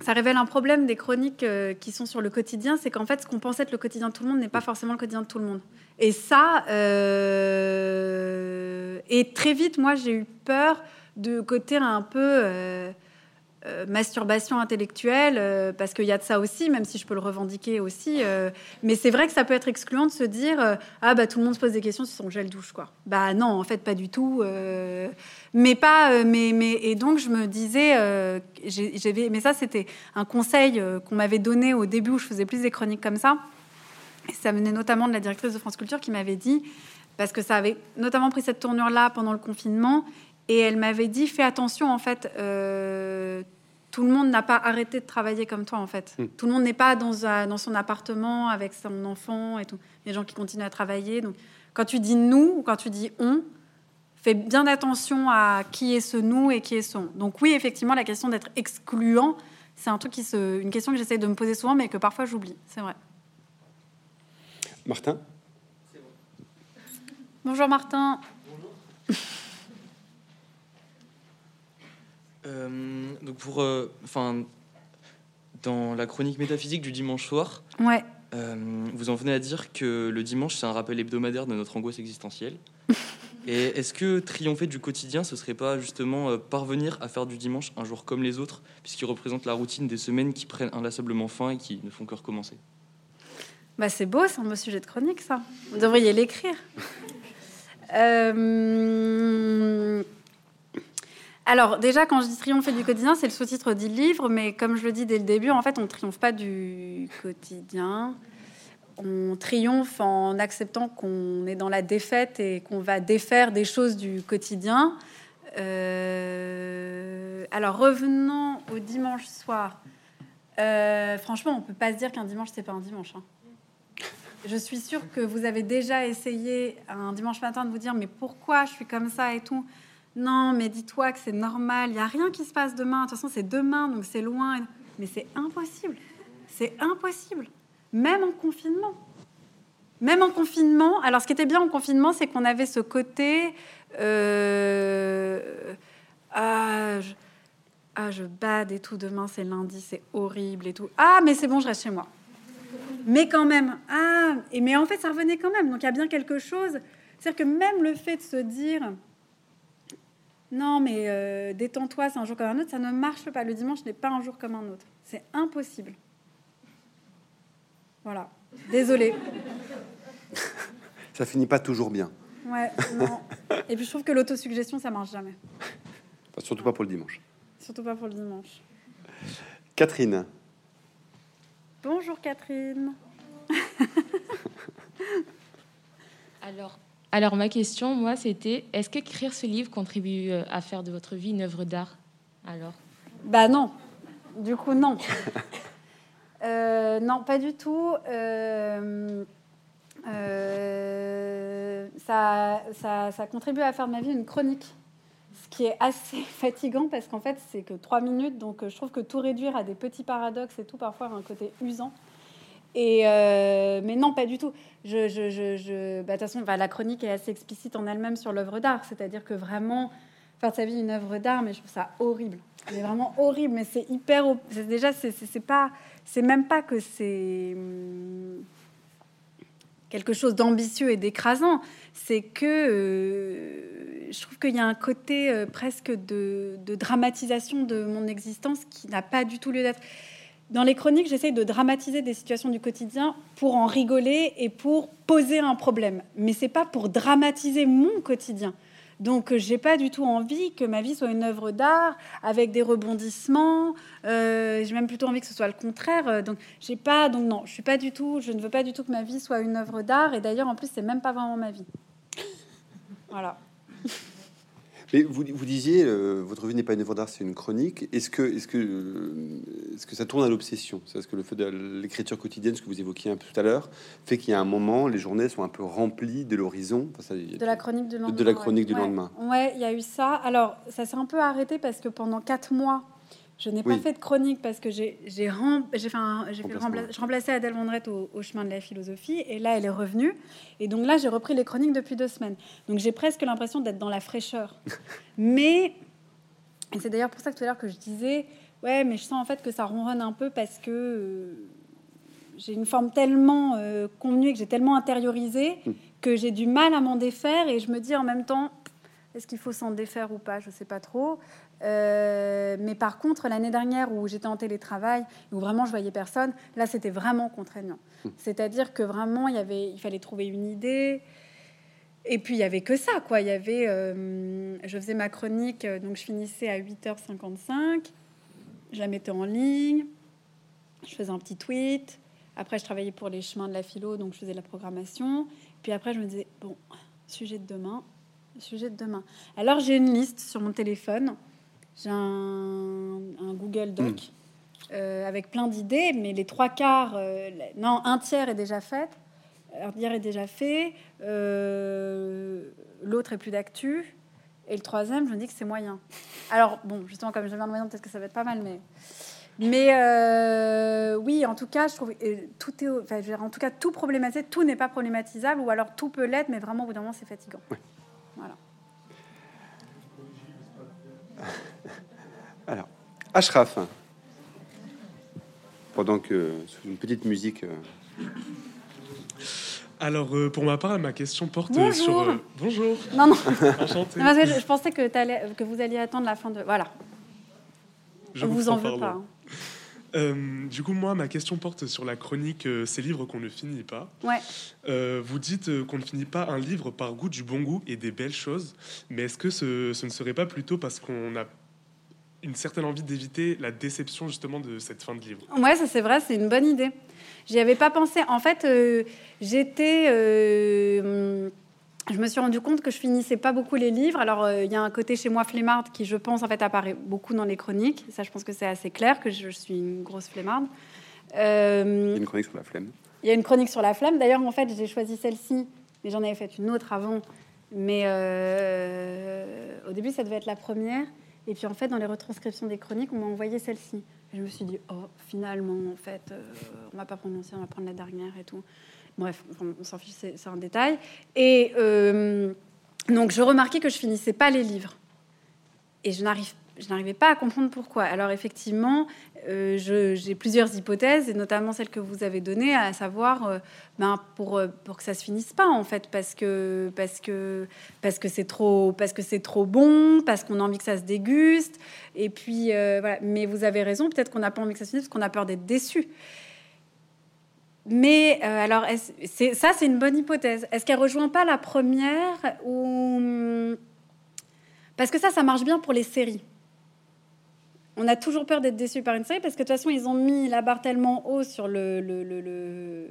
ça révèle un problème des chroniques euh, qui sont sur le quotidien, c'est qu'en fait, ce qu'on pensait être le quotidien de tout le monde n'est pas forcément le quotidien de tout le monde. Et ça, euh, et très vite, moi, j'ai eu peur de côté un peu, euh, masturbation intellectuelle, euh, parce qu'il y a de ça aussi, même si je peux le revendiquer aussi. euh, mais c'est vrai que ça peut être excluant de se dire ah bah tout le monde se pose des questions sur son gel douche quoi. Bah non, en fait pas du tout. mais pas, mais mais et donc je me disais, j'avais, mais ça c'était un conseil qu'on m'avait donné au début où je faisais plus des chroniques comme ça. Et ça venait notamment de la directrice de France Culture qui m'avait dit, parce que ça avait notamment pris cette tournure-là pendant le confinement, et elle m'avait dit fais attention en fait. euh, tout le monde n'a pas arrêté de travailler comme toi en fait. Mm. Tout le monde n'est pas dans, un- dans son appartement avec son enfant et tout. Il y a des gens qui continuent à travailler. Donc quand tu dis nous ou quand tu dis on, fais bien attention à qui est ce nous et qui est son. Donc oui, effectivement, la question d'être excluant, c'est un truc qui se, une question que j'essaie de me poser souvent, mais que parfois j'oublie. C'est vrai. Martin? Bonjour Martin. Euh, donc pour, euh, enfin, dans la chronique métaphysique du dimanche soir, Ouais. euh, vous en venez à dire que le dimanche c'est un rappel hebdomadaire de notre angoisse existentielle. Et est-ce que triompher du quotidien, ce serait pas justement euh, parvenir à faire du dimanche un jour comme les autres, puisqu'il représente la routine des semaines qui prennent inlassablement fin et qui ne font que recommencer? Bah, c'est beau, c'est un beau sujet de chronique, ça. Vous devriez l'écrire. Euh, Alors, déjà, quand je dis triompher du quotidien, c'est le sous-titre du livre, mais comme je le dis dès le début, en fait, on ne triomphe pas du quotidien. On triomphe en acceptant qu'on est dans la défaite et qu'on va défaire des choses du quotidien. Euh, Alors, revenons au dimanche soir. Euh, franchement, on peut pas se dire qu'un dimanche, c'est pas un dimanche. hein. Je suis sûre que vous avez déjà essayé un dimanche matin de vous dire mais pourquoi je suis comme ça et tout? Non, mais dis-toi que c'est normal. Il y a rien qui se passe demain. De toute façon, c'est demain, donc c'est loin. Mais c'est impossible. C'est impossible. Même en confinement. Même en confinement. Alors, ce qui était bien en confinement, c'est qu'on avait ce côté. euh, ah, je, ah, je bade et tout. Demain, c'est lundi, c'est horrible et tout. Ah, mais c'est bon, je reste chez moi. Mais quand même, ah, et mais en fait, ça revenait quand même. Donc il y a bien quelque chose. C'est-à-dire que même le fait de se dire, non, mais euh, détends-toi, c'est un jour comme un autre, ça ne marche pas. Le dimanche n'est pas un jour comme un autre. C'est impossible. Voilà. Désolée. Ça finit pas toujours bien. Ouais, non. Et puis je trouve que l'autosuggestion, ça marche jamais. Enfin, surtout pas pour le dimanche. Surtout pas pour le dimanche. Catherine Bonjour Catherine. Alors, alors ma question, moi, c'était est-ce qu'écrire ce livre contribue euh, à faire de votre vie une œuvre d'art Alors, Bah non. Du coup, non. Euh, non, pas du tout. Euh, ça, ça, ça contribue à faire de ma vie une chronique. Ce qui est assez fatigant parce qu'en fait, c'est que trois minutes. Donc, je trouve que tout réduire à des petits paradoxes et tout, parfois, a un côté usant. Euh, mais non, pas du tout. Je, je, je, je- bah, façon, la chronique est assez explicite en elle-même sur l'œuvre d'art. C'est-à-dire que vraiment, faire de sa vie une œuvre d'art, mais je trouve ça horrible. C'est vraiment horrible, mais c'est hyper. Déjà, c'est pas. C'est même pas que c'est. hum, quelque chose d'ambitieux et d'écrasant, c'est que euh, je trouve qu'il y a un côté euh, presque de dramatisation de mon existence qui n'a pas du tout lieu d'être. Dans les chroniques, j'essaye de dramatiser des situations du quotidien pour en rigoler et pour poser un problème. Mais c'est pas pour dramatiser mon quotidien. Donc, euh, j'ai pas du tout envie que ma vie soit une œuvre d'art avec des rebondissements. Euh, j'ai même plutôt envie que ce soit le contraire. Euh, Donc, pas. Donc, non, je suis pas du tout. Je ne veux pas du tout que ma vie soit une œuvre d'art. Et d'ailleurs, en plus, c'est même pas vraiment ma vie. Voilà. Mais vous, vous disiez, euh, votre vie n'est pas une œuvre d'art, c'est une chronique. Est-ce que, est-ce que, euh, est-ce que ça tourne à l'obsession? Est-ce que le fait de l'écriture quotidienne, ce que vous évoquiez un peu tout à l'heure, fait qu'il y a un moment, les journées sont un peu remplies de l'horizon Enfin, ça, De la chronique du lendemain. de la chronique ouais. du Ouais. lendemain. Ouais, il y a eu ça. Alors, ça s'est un peu arrêté parce que pendant quatre mois, je n'ai Oui. pas fait de chronique parce que j'ai j'ai rem- rempla- je remplaçais Adèle Vendrette au, au chemin de la philosophie et là elle est revenue et donc là j'ai repris les chroniques depuis deux semaines donc j'ai presque l'impression d'être dans la fraîcheur mais c'est d'ailleurs pour ça que tout à l'heure que je disais ouais mais je sens en fait que ça ronronne un peu parce que euh, j'ai une forme tellement euh, convenue et que j'ai tellement intériorisé Mm. que j'ai du mal à m'en défaire et je me dis en même temps Est-ce qu'il faut s'en défaire ou pas? Je ne sais pas trop. Euh, mais par contre, l'année dernière où j'étais en télétravail, où vraiment je voyais personne, là c'était vraiment contraignant. Hmm. C'est-à-dire que vraiment il, y avait, il fallait trouver une idée. Et puis il y avait que ça, quoi. Il y avait, euh, je faisais ma chronique, euh, donc je finissais à 8h55, je la mettais en ligne, je faisais un petit tweet. Après, je travaillais pour les chemins de la philo, donc je faisais la programmation. Puis après, je me disais, bon, sujet de demain, sujet de demain. Alors j'ai une liste sur mon téléphone j'ai un, Google Doc hmm. euh, avec plein d'idées, mais les trois quarts, euh, non, un tiers est déjà fait, un tiers est déjà fait, euh, l'autre est plus d'actu, et le troisième, je me dis que c'est moyen. Alors, bon, justement, comme je viens de moyen, peut-être que ça va être pas mal, mais. Mais oui, en tout cas, je trouve tout est, enfin, en tout cas, tout problématisé, tout n'est pas problématisable, ou alors tout peut l'être, mais vraiment, au bout d'un moment, c'est fatigant. Alors, Ashraf, pendant que une petite musique. Euh, Alors, euh, pour ma part, ma question porte Bonjour. sur. Euh, bonjour. Non, non. Enchanté. je, pensais que, que, vous alliez attendre la fin de. Voilà. Je On vous, en veut pas. Hein. du coup, moi, ma question porte sur la chronique Ces livres qu'on ne finit pas. Ouais. vous dites qu'on ne finit pas un livre par goût du bon goût et des belles choses, mais est-ce que ce, ce, ne serait pas plutôt parce qu'on a une certaine envie d'éviter la déception justement de cette fin de livre. Ouais, ça c'est vrai, c'est une bonne idée. J'y avais pas pensé. En fait, euh, j'étais, euh, je me suis rendu compte que je finissais pas beaucoup les livres. Alors euh, il y a un côté chez moi flemmarde qui, je pense, en fait apparaît beaucoup dans les chroniques. Ça, je pense que c'est assez clair que je, suis une grosse flemmarde. il y a une chronique sur la flemme. Il y a une chronique sur la flemme. D'ailleurs, en fait, j'ai choisi celle-ci, mais j'en avais fait une autre avant. Mais au début, ça devait être la première. Et puis en fait, dans les retranscriptions des chroniques, on m'a envoyé celle-ci. Je me suis dit, oh, finalement, en fait, euh, on va pas prononcer, on va prendre la dernière et tout. Bref, on s'en fiche, c'est un détail. Et euh, donc, je remarquais que je finissais pas les livres. Et je n'arrive je n'arrivais pas à comprendre pourquoi. Alors effectivement, euh, j'ai plusieurs hypothèses, et notamment celle que vous avez donnée, à savoir euh, ben, pour, euh, pour que ça se finisse pas en fait, parce que parce que parce que c'est trop trop bon, parce qu'on a envie que ça se déguste, et puis voilà. Mais vous avez raison, peut-être qu'on n'a pas envie que ça se finisse parce qu'on a peur d'être déçu. Mais alors, ça, c'est une bonne hypothèse. Est-ce qu'elle rejoint pas la première ou parce que ça, ça marche bien pour les séries on a toujours peur d'être déçu par une série parce que de toute façon, ils ont mis la barre tellement haut sur le, le,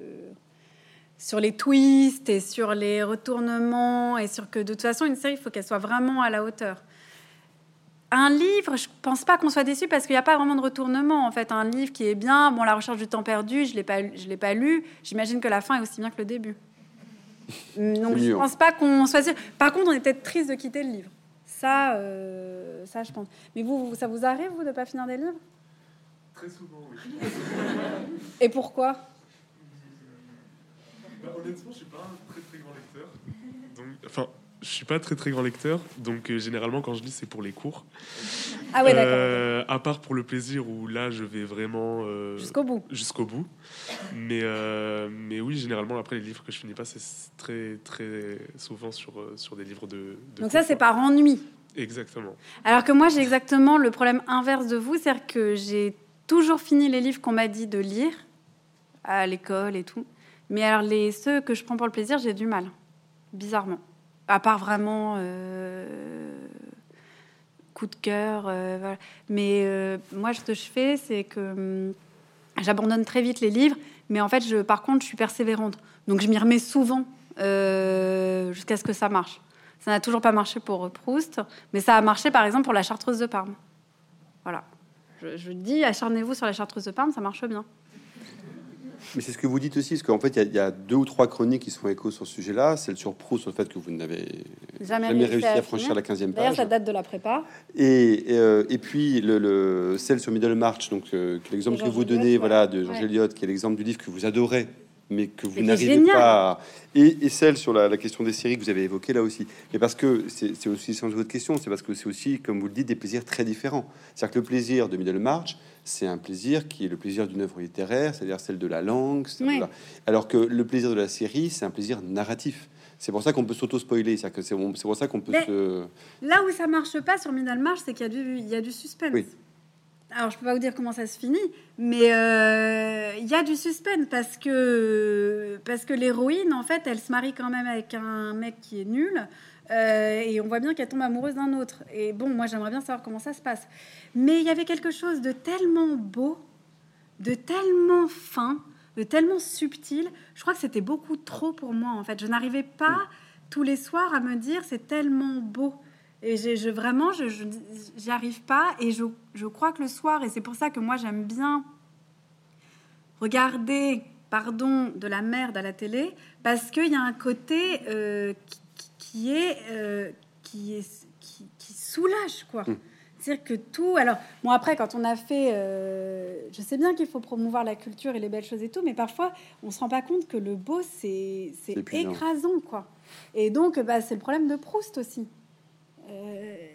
sur les twists et sur les retournements et sur que de toute façon, une série, il faut qu'elle soit vraiment à la hauteur. Un livre, je pense pas qu'on soit déçu parce qu'il n'y a pas vraiment de retournement. En fait, un livre qui est bien, bon, La recherche du temps perdu, je l'ai pas, je l'ai pas lu. J'imagine que la fin est aussi bien que le début. Donc, je pense pas qu'on soit. Par contre, on est peut-être triste de quitter le livre. Ça, euh, ça, je pense. Mais vous, ça vous arrive, vous, de ne pas finir des livres? Très souvent, oui. Et pourquoi? Bah, Honnêtement, je ne suis pas un très très grand lecteur. Donc, enfin, je suis pas très très grand lecteur, donc euh, généralement quand je lis c'est pour les cours. Ah ouais, d'accord. Euh, à part pour le plaisir où là je vais vraiment jusqu'au bout. Jusqu'au bout. Mais mais oui, généralement après les livres que je finis pas, c'est très très souvent sur sur des livres de. donc ça c'est par ennui. Exactement. Alors que moi, j'ai exactement le problème inverse de vous, c'est-à-dire que j'ai toujours fini les livres qu'on m'a dit de lire à l'école et tout. Mais alors, les, ceux que je prends pour le plaisir, j'ai du mal, bizarrement. À part vraiment euh, coup de cœur. Euh, Mais euh, moi, ce que je fais, c'est que hum, j'abandonne très vite les livres. Mais en fait, je, par contre, je suis persévérante. Donc, je m'y remets souvent jusqu'à ce que ça marche. Ça n'a toujours pas marché pour Proust, mais ça a marché par exemple pour la chartreuse de Parme. Voilà. Je, dis, acharnez-vous sur la chartreuse de Parme, ça marche bien. Mais c'est ce que vous dites aussi, parce qu'en fait, il y, a deux ou trois chroniques qui se font écho sur ce sujet-là. Celle sur Proust, sur le fait que vous n'avez jamais, réussi à, franchir la 15e page. D'ailleurs, ça date de la prépa. Et, euh, et, puis le, celle sur Middlemarch, donc euh, l'exemple que vous donnez, voilà, de Georges Eliot, qui est l'exemple du livre que vous adorez, mais que vous n'arrivez pas à... et, celle sur la, question des séries que vous avez évoquée là aussi. Mais parce que c'est aussi de votre question, c'est parce que c'est aussi, comme vous le dites, des plaisirs très différents. C'est-à-dire que le plaisir de Middlemarch, c'est un plaisir qui est le plaisir d'une œuvre littéraire, c'est-à-dire celle de la langue. Alors que le plaisir de la série, c'est un plaisir narratif. C'est pour ça qu'on peut s'auto-spoiler, c'est que c'est bon- c'est pour ça qu'on peut Mais- se... Là où ça marche pas sur Middlemarch, c'est qu'il y, a du- il y a du suspense. Oui. Alors, je peux pas vous dire comment ça se finit, mais euh, il y a du suspense parce que, parce que l'héroïne, en fait, elle se marie quand même avec un mec qui est nul. euh, et on voit bien qu'elle tombe amoureuse d'un autre. Et bon, moi, j'aimerais bien savoir comment ça se passe. Mais il y avait quelque chose de tellement beau, de tellement fin, de tellement subtil. Je crois que c'était beaucoup trop pour moi, en fait. Je n'arrivais pas tous les soirs à me dire c'est tellement beau. Et j'ai- je, vraiment, je je- j'y arrive pas. Et je, je crois que le soir, et c'est pour ça que moi j'aime bien regarder, pardon, de la merde à la télé, parce qu'il y a un côté euh, qui, qui- est, euh, qui, est qui, qui soulage, quoi. Mm. C'est-à-dire que tout. Alors, bon, après, quand on a fait. euh, je sais bien qu'il faut promouvoir la culture et les belles choses et tout, mais parfois, on se rend pas compte que le beau, c'est écrasant, quoi. Et donc, bah, c'est le problème de Proust aussi. Euh,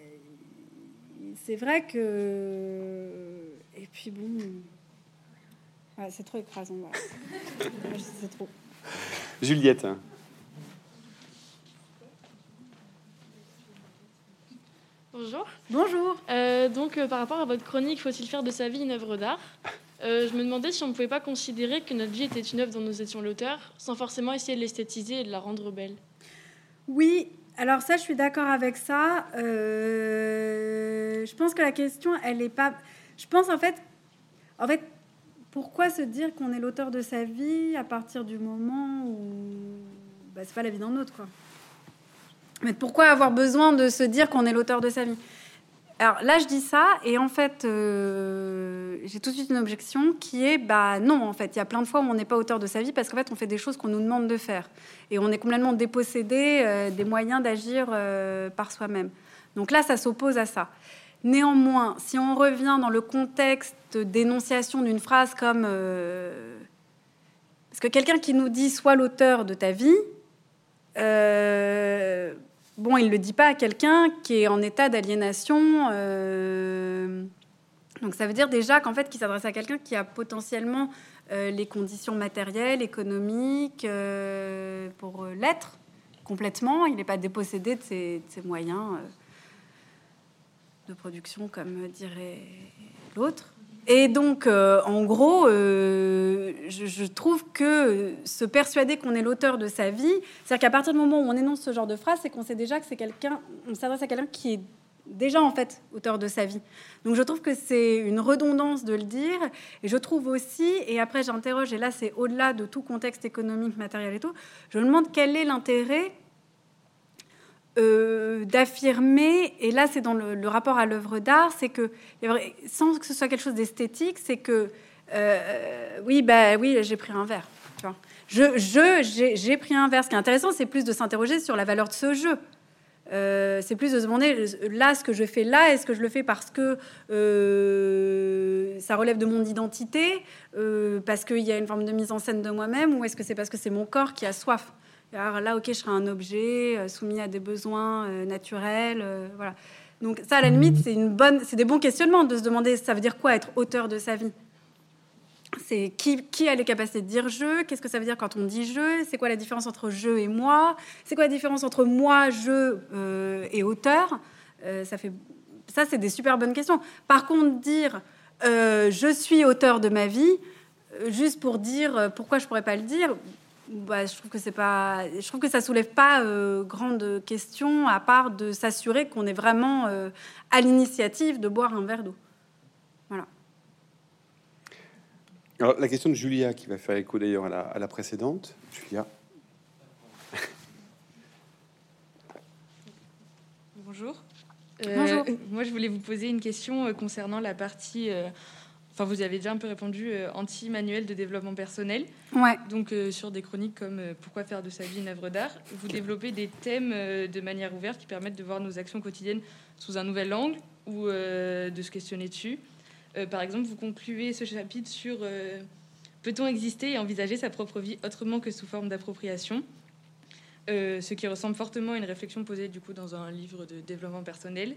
c'est vrai que. Et puis bon. Ouais, c'est trop écrasant. voilà. C'est trop. Juliette, Bonjour. Bonjour. Euh, donc, euh, par rapport à votre chronique, faut-il faire de sa vie une œuvre d'art? Euh, Je me demandais si on ne pouvait pas considérer que notre vie était une œuvre dont nous étions l'auteur, sans forcément essayer de l'esthétiser et de la rendre belle. Oui, alors ça, je suis d'accord avec ça. Euh, je pense que la question, elle est pas. Je pense en fait, en fait, pourquoi se dire qu'on est l'auteur de sa vie à partir du moment où bah, c'est pas la vie d'un autre, quoi. Mais pourquoi avoir besoin de se dire qu'on est l'auteur de sa vie? Alors là, je dis ça, et en fait, euh, j'ai tout de suite une objection qui est bah non, en fait, il y a plein de fois où on n'est pas auteur de sa vie parce qu'en fait, on fait des choses qu'on nous demande de faire et on est complètement dépossédé euh, des moyens d'agir euh, par soi-même. Donc là, ça s'oppose à ça. Néanmoins, si on revient dans le contexte d'énonciation d'une phrase comme parce que quelqu'un qui nous dit sois l'auteur de ta vie, bon, il le dit pas à quelqu'un qui est en état d'aliénation. euh, donc ça veut dire déjà qu'en fait, qu'il s'adresse à quelqu'un qui a potentiellement euh, les conditions matérielles, économiques euh, pour l'être complètement. Il n'est pas dépossédé de ses, moyens de production, comme dirait l'autre. Et donc, euh, en gros, euh, je, je trouve que se persuader qu'on est l'auteur de sa vie, c'est-à-dire qu'à partir du moment où on énonce ce genre de phrase, c'est qu'on sait déjà que c'est quelqu'un, on s'adresse à quelqu'un qui est déjà en fait auteur de sa vie. Donc je trouve que c'est une redondance de le dire. Et je trouve aussi, et après j'interroge, et là c'est au-delà de tout contexte économique, matériel et tout, je me demande quel est l'intérêt euh, d'affirmer, et là c'est dans le, rapport à l'œuvre d'art, c'est que, sans que ce soit quelque chose d'esthétique, c'est que, euh, oui, bah oui, j'ai pris un verre. Je, je, j'ai, pris un verre. Ce qui est intéressant, c'est plus de s'interroger sur la valeur de ce jeu. Euh, c'est plus de se demander là ce que je fais là est-ce que je le fais parce que ça relève de mon identité parce qu'il y a une forme de mise en scène de moi-même ou est-ce que c'est parce que c'est mon corps qui a soif? Alors là ok je serai un objet euh, soumis à des besoins euh, naturels euh, voilà. Donc ça à la limite c'est une bonne c'est des bons questionnements de se demander ça veut dire quoi être auteur de sa vie? C'est qui, qui a les capacités de dire je Qu'est-ce que ça veut dire quand on dit je C'est quoi la différence entre je et moi C'est quoi la différence entre moi, je euh, et auteur Euh, Ça fait ça, c'est des super bonnes questions. Par contre, dire euh, je suis auteur de ma vie, juste pour dire pourquoi je pourrais pas le dire, bah, je trouve que c'est pas, je trouve que ça soulève pas euh, grande question à part de s'assurer qu'on est vraiment euh, à l'initiative de boire un verre d'eau. Voilà. Alors, la question de Julia, qui va faire écho d'ailleurs à la, à la précédente. Julia. Bonjour. Bonjour. Euh, moi, je voulais vous poser une question euh, concernant la partie. Enfin, vous y avez déjà un peu répondu, euh, anti-manuel de développement personnel. Ouais. Donc, euh, sur des chroniques comme euh, Pourquoi faire de sa vie une œuvre d'art, vous développez des thèmes de manière ouverte qui permettent de voir nos actions quotidiennes sous un nouvel angle ou de se questionner dessus. Par exemple, vous concluez ce chapitre sur Peut-on exister et envisager sa propre vie autrement que sous forme d'appropriation? Ce qui ressemble fortement à une réflexion posée du coup dans un livre de développement personnel.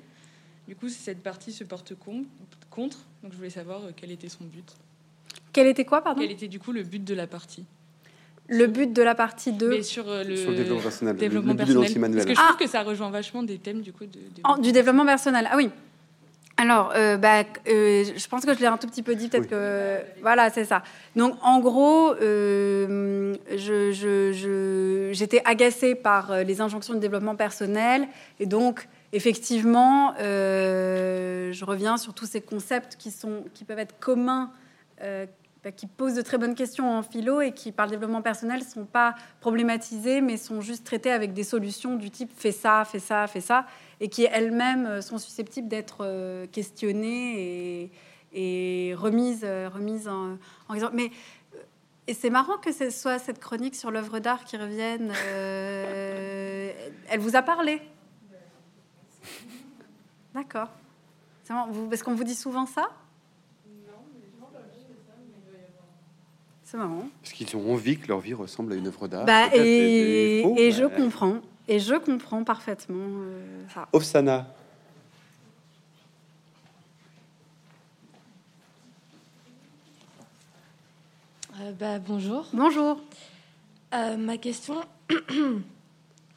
Du coup, cette partie se porte com- contre. Donc, je voulais savoir euh, quel était son but. Quel était quoi, pardon? Quel était du coup le but de la partie? Le but de la partie 2 Mais sur euh, le, Sur le développement personnel, développement le personnel. Parce que je Ah. trouve que ça rejoint vachement des thèmes du coup de, du développement personnel. Ah oui. Alors, euh, bah, euh, je pense que je l'ai un tout petit peu dit, peut-être Oui. que voilà, c'est ça. Donc, en gros, euh, je- je- je- j'étais agacée par les injonctions de développement personnel, et donc, effectivement, euh, je reviens sur tous ces concepts qui sont, qui peuvent être communs. euh, bah, qui posent de très bonnes questions en philo et qui, par le développement personnel, sont pas problématisés, mais sont juste traités avec des solutions du type fais ça, fais ça, fais ça, et qui elles-mêmes euh, sont susceptibles d'être questionnées et, remises, remises en, en exemple. Mais et c'est marrant que ce soit cette chronique sur l'œuvre d'art qui revienne. elle vous a parlé D'accord. C'est marrant. Vous- Est-ce qu'on vous dit souvent ça? C'est marrant. Parce qu'ils ont envie que leur vie ressemble à une œuvre d'art. Bah, et, c'est faux, et je comprends. Et je comprends parfaitement euh, ça. Ofsana. Euh, bah, bonjour. Bonjour. Euh, ma question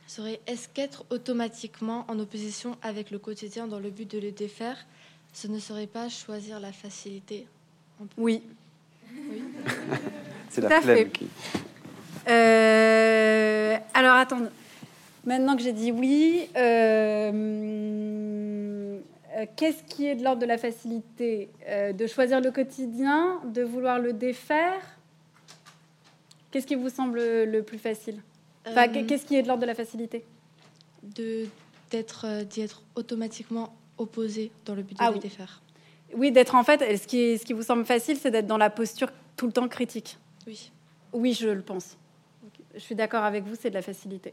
serait est-ce qu'être automatiquement en opposition avec le quotidien dans le but de le défaire, ce ne serait pas choisir la facilité Oui. C'est la flemme qui. Euh, alors, attends. Maintenant que j'ai dit oui, euh, euh, qu'est-ce qui est de l'ordre de la facilité Euh, De choisir le quotidien, de vouloir le défaire? Qu'est-ce qui vous semble le plus facile? Enfin, Euh, qu'est-ce qui est de l'ordre de la facilité de d'être euh, d'y être automatiquement opposé dans le but de Ah le oui. défaire. Oui, d'être en fait, ce qui, ce qui vous semble facile, c'est d'être dans la posture tout le temps critique. Oui. Oui, je le pense. Je suis d'accord avec vous, c'est de la facilité.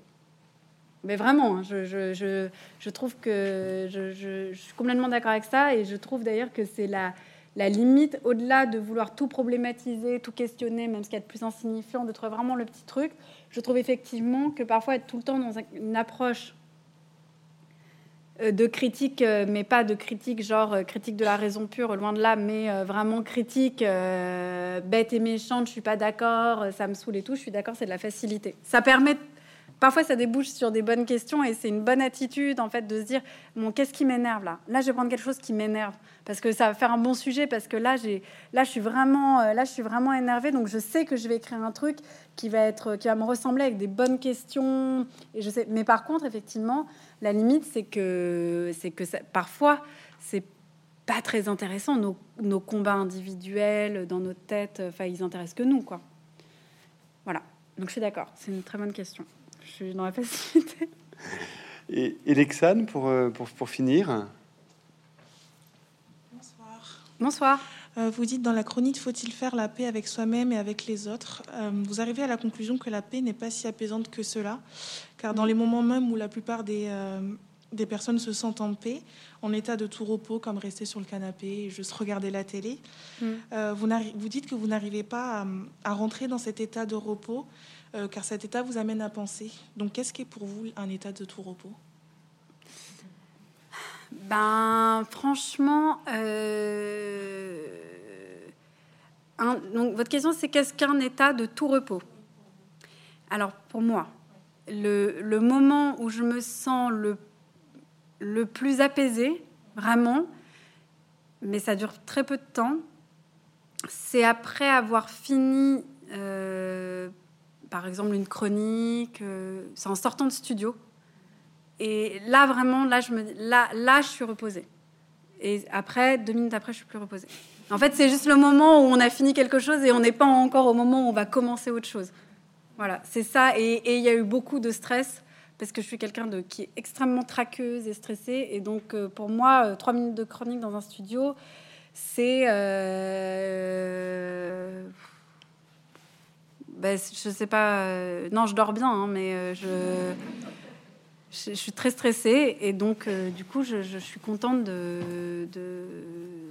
Mais vraiment, hein, je, je- je- je trouve que je suis complètement d'accord avec ça et je trouve d'ailleurs que c'est la, la limite, au-delà de vouloir tout problématiser, tout questionner, même ce qu'il y a de plus insignifiant, de trouver vraiment le petit truc. Je trouve effectivement que parfois être tout le temps dans un- une approche euh, de critique, euh, mais pas de critique genre euh, critique de la raison pure, loin de là, mais vraiment critique bête et méchante, je suis pas d'accord, ça me saoule et tout, je suis d'accord, c'est de la facilité. Ça permet, parfois ça débouche sur des bonnes questions et c'est une bonne attitude en fait de se dire, bon, qu'est-ce qui m'énerve là? Là, je vais prendre quelque chose qui m'énerve parce que ça va faire un bon sujet, parce que là, j'ai, là, je suis vraiment, euh, là, je suis vraiment énervée, donc je sais que je vais écrire un truc qui va être, qui va me ressembler avec des bonnes questions. Et je sais, mais par contre, effectivement, la limite, c'est que, c'est que ça- parfois, c'est pas très intéressant. Nos, nos combats individuels dans notre tête, enfin, ils intéressent que nous, quoi. Voilà. Donc, je suis d'accord. C'est une très bonne question. Je suis dans la facilité. Et, et Lexane, pour, euh, pour, pour finir. Bonsoir. Bonsoir. Euh, vous dites dans la chronique faut-il faire la paix avec soi-même et avec les autres? Euh, Vous arrivez à la conclusion que la paix n'est pas si apaisante que cela, car dans les moments même où la plupart des, euh, des personnes se sentent en paix, en état de tout repos, comme rester sur le canapé et juste regarder la télé, Mm. euh, vous, vous dites que vous n'arrivez pas à, à rentrer dans cet état de repos, euh, car cet état vous amène à penser. Donc qu'est-ce qui est pour vous un état de tout repos? Ben, franchement, euh, donc votre question, c'est qu'est-ce qu'un état de tout repos? Alors, pour moi, le, moment où je me sens le, le plus apaisé, vraiment, mais ça dure très peu de temps, c'est après avoir fini, euh, par exemple, une chronique, euh, c'est en sortant de studio. Et là, vraiment, là, je me, là, là, je suis reposée. Et après, deux minutes après, je suis plus reposée. En fait, c'est juste le moment où on a fini quelque chose et on n'est pas encore au moment où on va commencer autre chose. Voilà, c'est ça. Et il y a eu beaucoup de stress parce que je suis quelqu'un de qui est extrêmement traqueuse et stressée. Et donc, euh, pour moi, euh, trois minutes de chronique dans un studio, c'est ben, je sais pas. euh, non, je dors bien, hein, mais euh, je, je, je suis très stressée et donc euh, du coup, je, je suis contente de, de-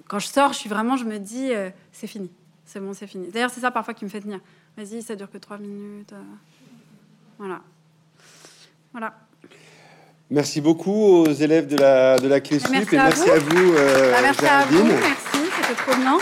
Quand je sors, je suis vraiment, je me dis, euh, c'est fini, c'est bon, c'est fini. D'ailleurs, c'est ça parfois qui me fait tenir. Vas-y, ça dure que trois minutes. Voilà, voilà. Merci beaucoup aux élèves de la, de la clé Merci à merci vous. à vous, euh, merci à vous, merci, c'était trop bien.